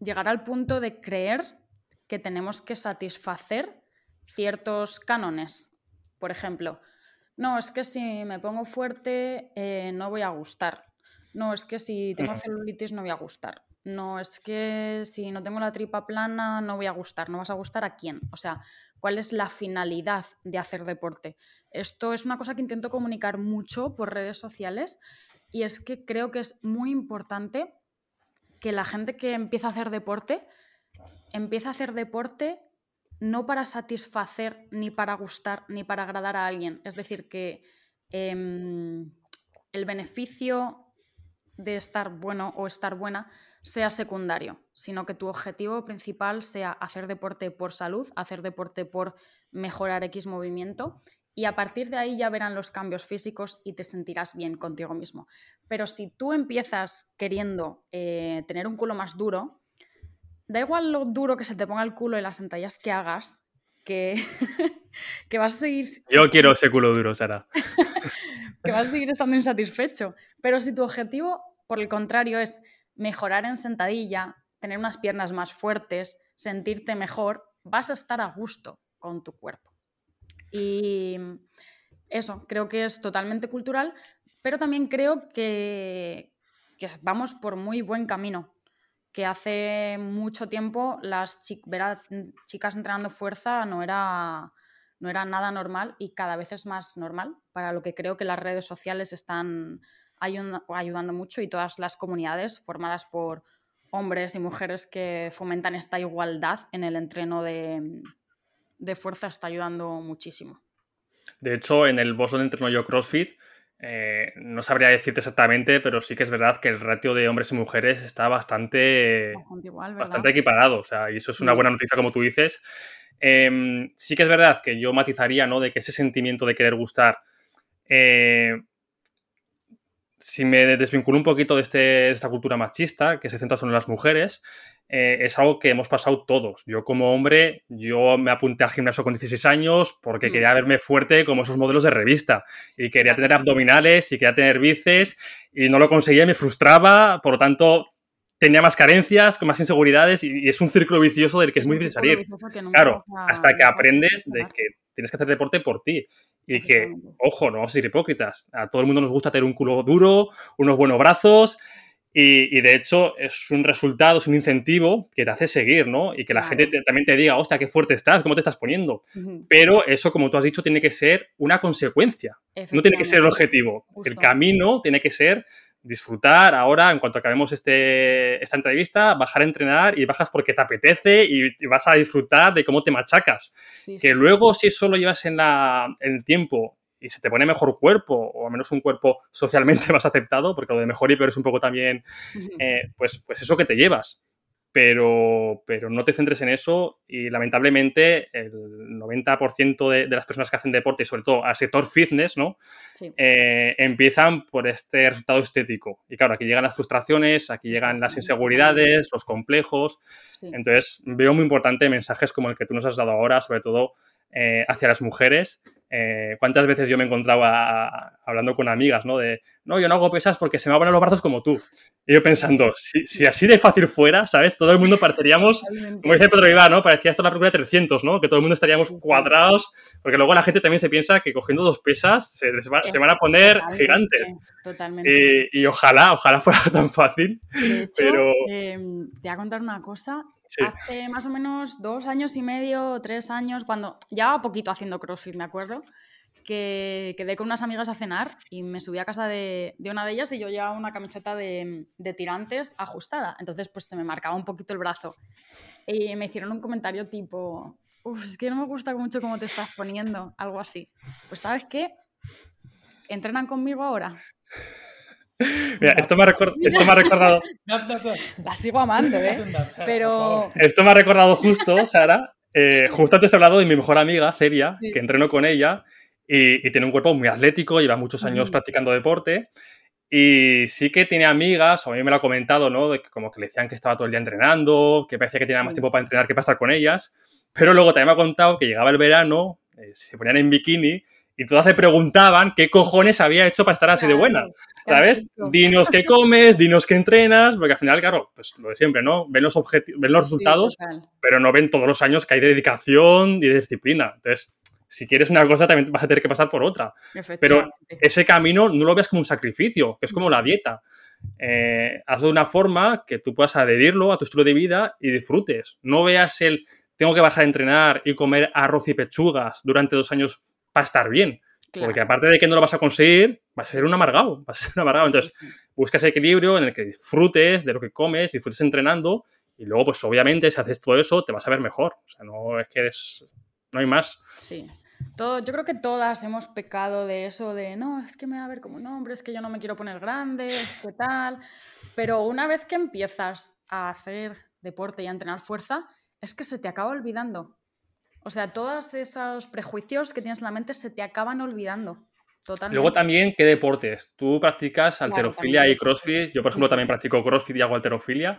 llegar al punto de creer que tenemos que satisfacer ciertos cánones. Por ejemplo, no, es que si me pongo fuerte eh, no voy a gustar. No, es que si tengo celulitis no voy a gustar. No, es que si no tengo la tripa plana no voy a gustar. ¿No vas a gustar a quién? O sea, ¿cuál es la finalidad de hacer deporte? Esto es una cosa que intento comunicar mucho por redes sociales y es que creo que es muy importante que la gente que empieza a hacer deporte empiece a hacer deporte no para satisfacer, ni para gustar, ni para agradar a alguien. Es decir, que em, el beneficio de estar bueno o estar buena sea secundario, sino que tu objetivo principal sea hacer deporte por salud, hacer deporte por mejorar X movimiento y a partir de ahí ya verán los cambios físicos y te sentirás bien contigo mismo. Pero si tú empiezas queriendo eh, tener un culo más duro, da igual lo duro que se te ponga el culo y las sentadillas que hagas, que, <laughs> que vas a seguir... Yo quiero ese culo duro, Sara. <laughs> que vas a seguir estando insatisfecho. Pero si tu objetivo, por el contrario, es mejorar en sentadilla, tener unas piernas más fuertes, sentirte mejor, vas a estar a gusto con tu cuerpo. Y eso, creo que es totalmente cultural, pero también creo que, que vamos por muy buen camino que hace mucho tiempo las chicas entrenando fuerza no era, no era nada normal y cada vez es más normal, para lo que creo que las redes sociales están ayudando mucho y todas las comunidades formadas por hombres y mujeres que fomentan esta igualdad en el entreno de, de fuerza está ayudando muchísimo. De hecho, en el boss donde entreno yo CrossFit, eh, no sabría decirte exactamente, pero sí que es verdad que el ratio de hombres y mujeres está bastante, bastante equiparado. O sea, y eso es una buena noticia, como tú dices. Em, sí que es verdad que yo matizaría, ¿no? De que ese sentimiento de querer gustar, eh, si me desvinculo un poquito de, este, de, esta cultura machista, que se centra solo en las mujeres, eh, es algo que hemos pasado todos. Yo como hombre, yo me apunté al gimnasio con 16 años porque mm. quería verme fuerte como esos modelos de revista y quería tener abdominales y quería tener bíceps y no lo conseguía y me frustraba, por lo tanto tenía más carencias, con más inseguridades y, es un círculo vicioso del que es, muy difícil salir. Claro, hasta que aprendes de que tienes que hacer deporte por ti y que, ojo, no vamos a ser hipócritas, a todo el mundo nos gusta tener un culo duro, unos buenos brazos y, de hecho es un resultado, es un incentivo que te hace seguir, ¿no? Y que la gente también te diga, hostia, qué fuerte estás, cómo te estás poniendo. Pero eso, como tú has dicho, tiene que ser una consecuencia, no tiene que ser el objetivo. El camino tiene que ser disfrutar ahora, en cuanto acabemos este, esta entrevista, bajar a entrenar y bajas porque te apetece y, vas a disfrutar de cómo te machacas. que luego, si eso lo llevas en, la, en el tiempo y se te pone mejor cuerpo, o al menos un cuerpo <laughs> socialmente más aceptado, porque lo de mejor y peor es un poco también, eh, pues, pues eso que te llevas pero, pero no te centres en eso y lamentablemente el 90% de, de, las personas que hacen deporte y sobre todo al sector fitness, ¿no? Eh, empiezan por este resultado estético. Y claro, aquí llegan las frustraciones, aquí llegan las inseguridades, los complejos. Entonces veo muy importante mensajes como el que tú nos has dado ahora, sobre todo eh, hacia las mujeres. Eh, ¿Cuántas veces yo me encontraba hablando con amigas, ¿no? De, no, yo no hago pesas porque se me abren los brazos como tú. Y yo pensando, si, así de fácil fuera, ¿sabes? Todo el mundo pareceríamos, como dice Pedro Ibar, ¿no? Parecía esto la película de 300, ¿no? Que todo el mundo estaríamos cuadrados, porque luego la gente también se piensa que cogiendo dos pesas se, van a poner gigantes. Totalmente. Y, ojalá, ojalá fuera <laughs> tan fácil. De hecho, pero... Em, te voy a contar una cosa. Hace más o menos dos años y medio, tres años, cuando ya poquito haciendo CrossFit, me acuerdo, que quedé con unas amigas a cenar y me subí a casa de, una de ellas y yo llevaba una camiseta de, tirantes ajustada. Entonces, pues se me marcaba un poquito el brazo. Y me hicieron un comentario tipo, uff, es que no me gusta mucho cómo te estás poniendo, algo así. Pues, ¿sabes qué? ¿Entrenan conmigo ahora? <laughs> Mira, esto me, ha esto me ha recordado. <laughs> La sigo amando, ¿eh? Pero. Esto me ha recordado justo, Sara. Eh, justo antes he hablado de mi mejor amiga, Celia, que entreno con ella y, tiene un cuerpo muy atlético, lleva muchos años practicando deporte. Y sí que tiene amigas, o a mí me lo ha comentado, ¿no? De que como que le decían que estaba todo el día entrenando, que parecía que tenía más tiempo para entrenar que para estar con ellas. Pero luego también me ha contado que llegaba el verano, eh, se ponían en bikini y todas le preguntaban qué cojones había hecho para estar así de buena. ¿Sabes? Dinos qué comes, dinos qué entrenas, porque al final, claro, pues lo de siempre, ¿no? Ven los, ven los resultados, pero no ven todos los años que hay de dedicación y de disciplina. Entonces, si quieres una cosa, también vas a tener que pasar por otra. Pero ese camino no lo veas como un sacrificio, que es como la dieta. Eh, hazlo de una forma que tú puedas adherirlo a tu estilo de vida y disfrutes. No veas el tengo que bajar a entrenar y comer arroz y pechugas durante dos años para estar bien. Porque aparte de que no lo vas a conseguir, vas a ser un amargado. <laughs> Vas a ser un amargado. Entonces, busca ese equilibrio en el que disfrutes de lo que comes, disfrutes entrenando y luego, pues obviamente, si haces todo eso, te vas a ver mejor. O sea, no es que eres, no hay más. Sí. Todo, yo creo que todas hemos pecado de eso, de no, es que me va a ver como un hombre, es que yo no me quiero poner grande, qué tal. Pero una vez que empiezas a hacer deporte y a entrenar fuerza, es que se te acaba olvidando. O sea, todos esos prejuicios que tienes en la mente se te acaban olvidando. Totalmente. Luego también, ¿qué deportes? Tú practicas alterofilia y crossfit. Yo, por ejemplo, también practico crossfit y hago alterofilia.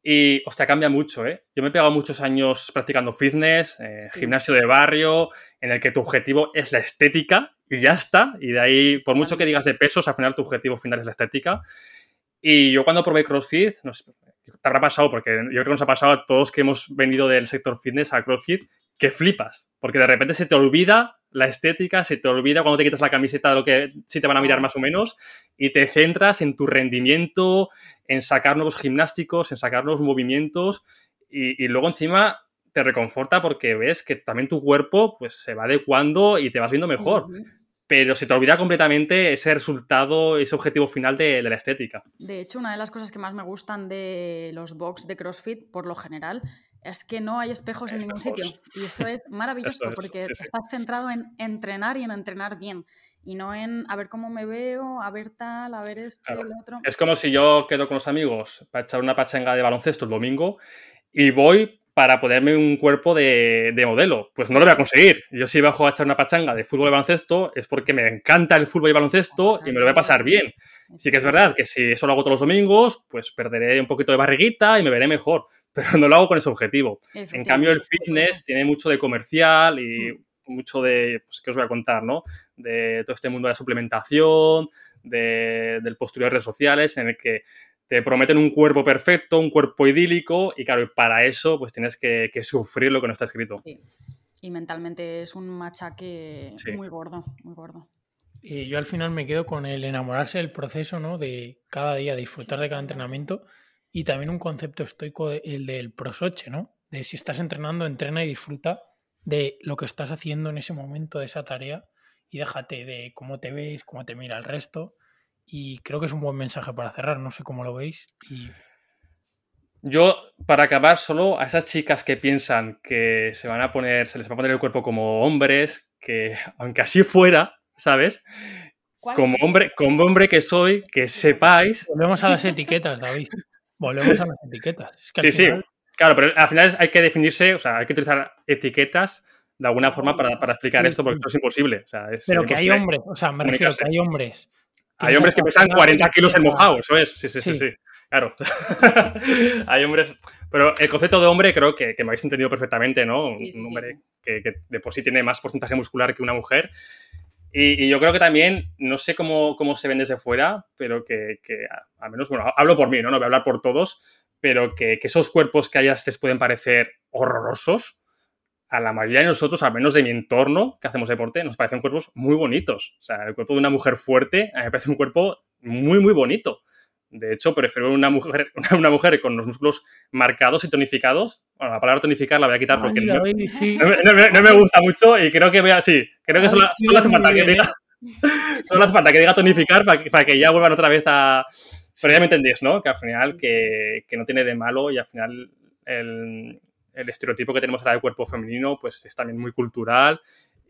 Y, hostia, cambia mucho, ¿eh? Yo me he pegado muchos años practicando fitness, eh, gimnasio de barrio, en el que tu objetivo es la estética y ya está. Y de ahí, por mucho que digas de pesos, al final tu objetivo final es la estética. Y yo cuando probé CrossFit, no sé, te habrá pasado, porque yo creo que nos ha pasado a todos que hemos venido del sector fitness a CrossFit, que flipas, porque de repente se te olvida la estética, se te olvida cuando te quitas la camiseta de lo que sí te van a mirar más o menos y te centras en tu rendimiento, en sacar nuevos gimnásticos, en sacar nuevos movimientos y, luego encima te reconforta porque ves que también tu cuerpo pues se va adecuando y te vas viendo mejor. Pero se te olvida completamente ese resultado, ese objetivo final de, la estética. De hecho, una de las cosas que más me gustan de los box de CrossFit, por lo general, es que no hay espejos en ningún sitio. Y esto es maravilloso porque estás centrado en entrenar y en entrenar bien. Y no en a ver cómo me veo, a ver tal, a ver esto, el otro. Es como si yo quedo con los amigos para echar una pachanga de baloncesto el domingo y voy para ponerme un cuerpo de, modelo. Pues no lo voy a conseguir. Yo si bajo a echar una pachanga de fútbol y baloncesto es porque me encanta el fútbol y baloncesto y me lo voy a pasar bien. Sí que es verdad que si eso lo hago todos los domingos, pues perderé un poquito de barriguita y me veré mejor, pero no lo hago con ese objetivo. En cambio, el fitness tiene mucho de comercial y mm. mucho de, pues, ¿qué os voy a contar, no? De todo este mundo de la suplementación, del postureo de redes sociales, en el que te prometen un cuerpo perfecto, un cuerpo idílico, y claro, para eso pues tienes que, sufrir lo que no está escrito. Y mentalmente es un machaque muy gordo, muy gordo. Y yo al final me quedo con el enamorarse del proceso, ¿no? De cada día disfrutar de cada entrenamiento y también un concepto estoico, el del prosoche, ¿no? De si estás entrenando, entrena y disfruta de lo que estás haciendo en ese momento, de esa tarea y déjate de cómo te ves, cómo te mira el resto y creo que es un buen mensaje para cerrar, no sé cómo lo veis. Y... Yo, para acabar, solo a esas chicas que piensan que se van a poner, se les va a poner el cuerpo como hombres, que <laughs> aunque así fuera, ¿sabes? Como hombre, como hombre que soy, que sepáis. Volvemos a las etiquetas, David. Volvemos a las etiquetas. sí, sí. Claro, pero al final hay que definirse, o sea, hay que utilizar etiquetas de alguna forma para, explicar esto, porque esto es imposible. pero que hay hombres, o sea, me refiero que hay hombres hay hombres que pesan 40 kilos en mojado, eso es. Sí, sí, sí, sí. Claro. <laughs> Hay hombres. Pero el concepto de hombre creo que, me habéis entendido perfectamente, ¿no? un hombre que, de por sí tiene más porcentaje muscular que una mujer. Y, yo creo que también, no sé cómo, cómo se ven desde fuera, pero que, al menos, bueno, hablo por mí, ¿no? No voy a hablar por todos, pero que, esos cuerpos que hayas les pueden parecer horrorosos, a la mayoría de nosotros, al menos de mi entorno, que hacemos deporte, nos parecen cuerpos muy bonitos. O sea, el cuerpo de una mujer fuerte a mí me parece un cuerpo muy, muy bonito. De hecho, prefiero una mujer, <laughs> una mujer con los músculos marcados y tonificados. Bueno, la palabra tonificar la voy a quitar porque no, me, gusta mucho y creo que voy a, sí, creo que solo, hace falta que diga, <laughs> solo hace falta que diga tonificar para que, para que ya vuelvan otra vez a... Pero ya me entendéis, ¿no? Que al final que, que no tiene de malo y al final el, el estereotipo que tenemos ahora del cuerpo femenino pues es también muy cultural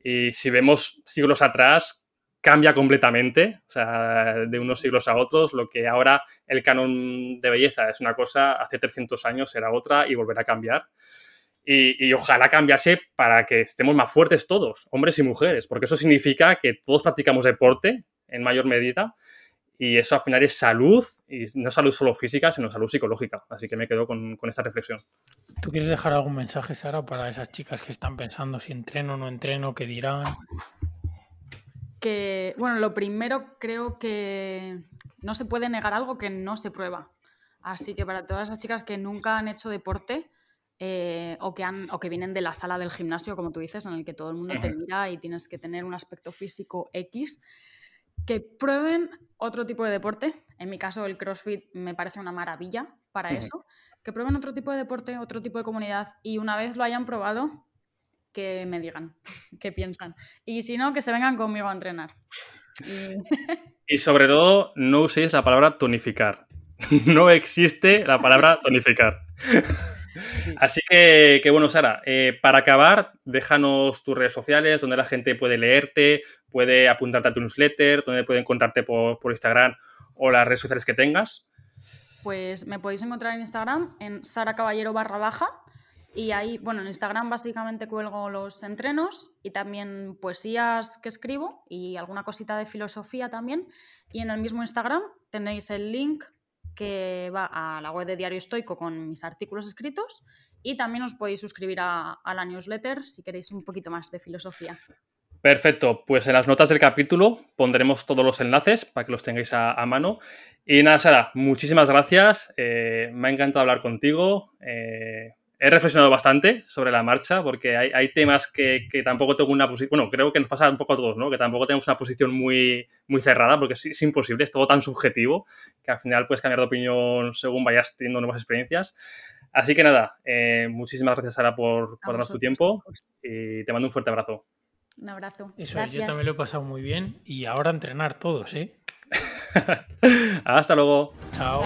y si vemos siglos atrás cambia completamente, o sea, de unos siglos a otros, lo que ahora el canon de belleza es una cosa, hace 300 años era otra y volverá a cambiar. Y, y, ojalá cambiase para que estemos más fuertes todos, hombres y mujeres, porque eso significa que todos practicamos deporte en mayor medida y eso al final es salud, y no salud solo física, sino salud psicológica. Así que me quedo con, con esta reflexión. ¿Tú quieres dejar algún mensaje, Sara, para esas chicas que están pensando si entreno o no entreno, qué dirán? Que, bueno, lo primero creo que no se puede negar algo que no se prueba. Así que para todas esas chicas que nunca han hecho deporte eh, o, que han, o que vienen de la sala del gimnasio, como tú dices, en el que todo el mundo te mira y tienes que tener un aspecto físico X, que prueben otro tipo de deporte. En mi caso, el CrossFit me parece una maravilla para eso. Que prueben otro tipo de deporte, otro tipo de comunidad y una vez lo hayan probado, que me digan <laughs> qué piensan. Y si no, que se vengan conmigo a entrenar. Y... <laughs> sobre todo, no uséis la palabra tonificar. <laughs> No existe la palabra tonificar. Así que, bueno, Sara, eh, para acabar, déjanos tus redes sociales, donde la gente puede leerte, puede apuntarte a tu newsletter, donde puede encontrarte por, Instagram o las redes sociales que tengas. Pues me podéis encontrar en Instagram en Sara Caballero barra baja. Y ahí, bueno, en Instagram básicamente cuelgo los entrenos y también poesías que escribo y alguna cosita de filosofía también. Y en el mismo Instagram tenéis el link que va a la web de Diario Estoico con mis artículos escritos y también os podéis suscribir a, la newsletter si queréis un poquito más de filosofía. Perfecto, pues en las notas del capítulo pondremos todos los enlaces para que los tengáis a, mano. Y nada, Sara, muchísimas gracias. Eh, me ha encantado hablar contigo. Eh, he reflexionado bastante sobre la marcha porque hay, temas que, tampoco tengo una posición, bueno, creo que nos pasa un poco a todos, ¿no? Que tampoco tenemos una posición muy, muy cerrada porque es, imposible, es todo tan subjetivo que al final puedes cambiar de opinión según vayas teniendo nuevas experiencias. Así que nada, eh, muchísimas gracias Sara por, darnos tu tiempo y te mando un fuerte abrazo. Un abrazo. Eso yo también lo he pasado muy bien y ahora entrenar todos, ¿eh? <laughs> Hasta luego. Chao.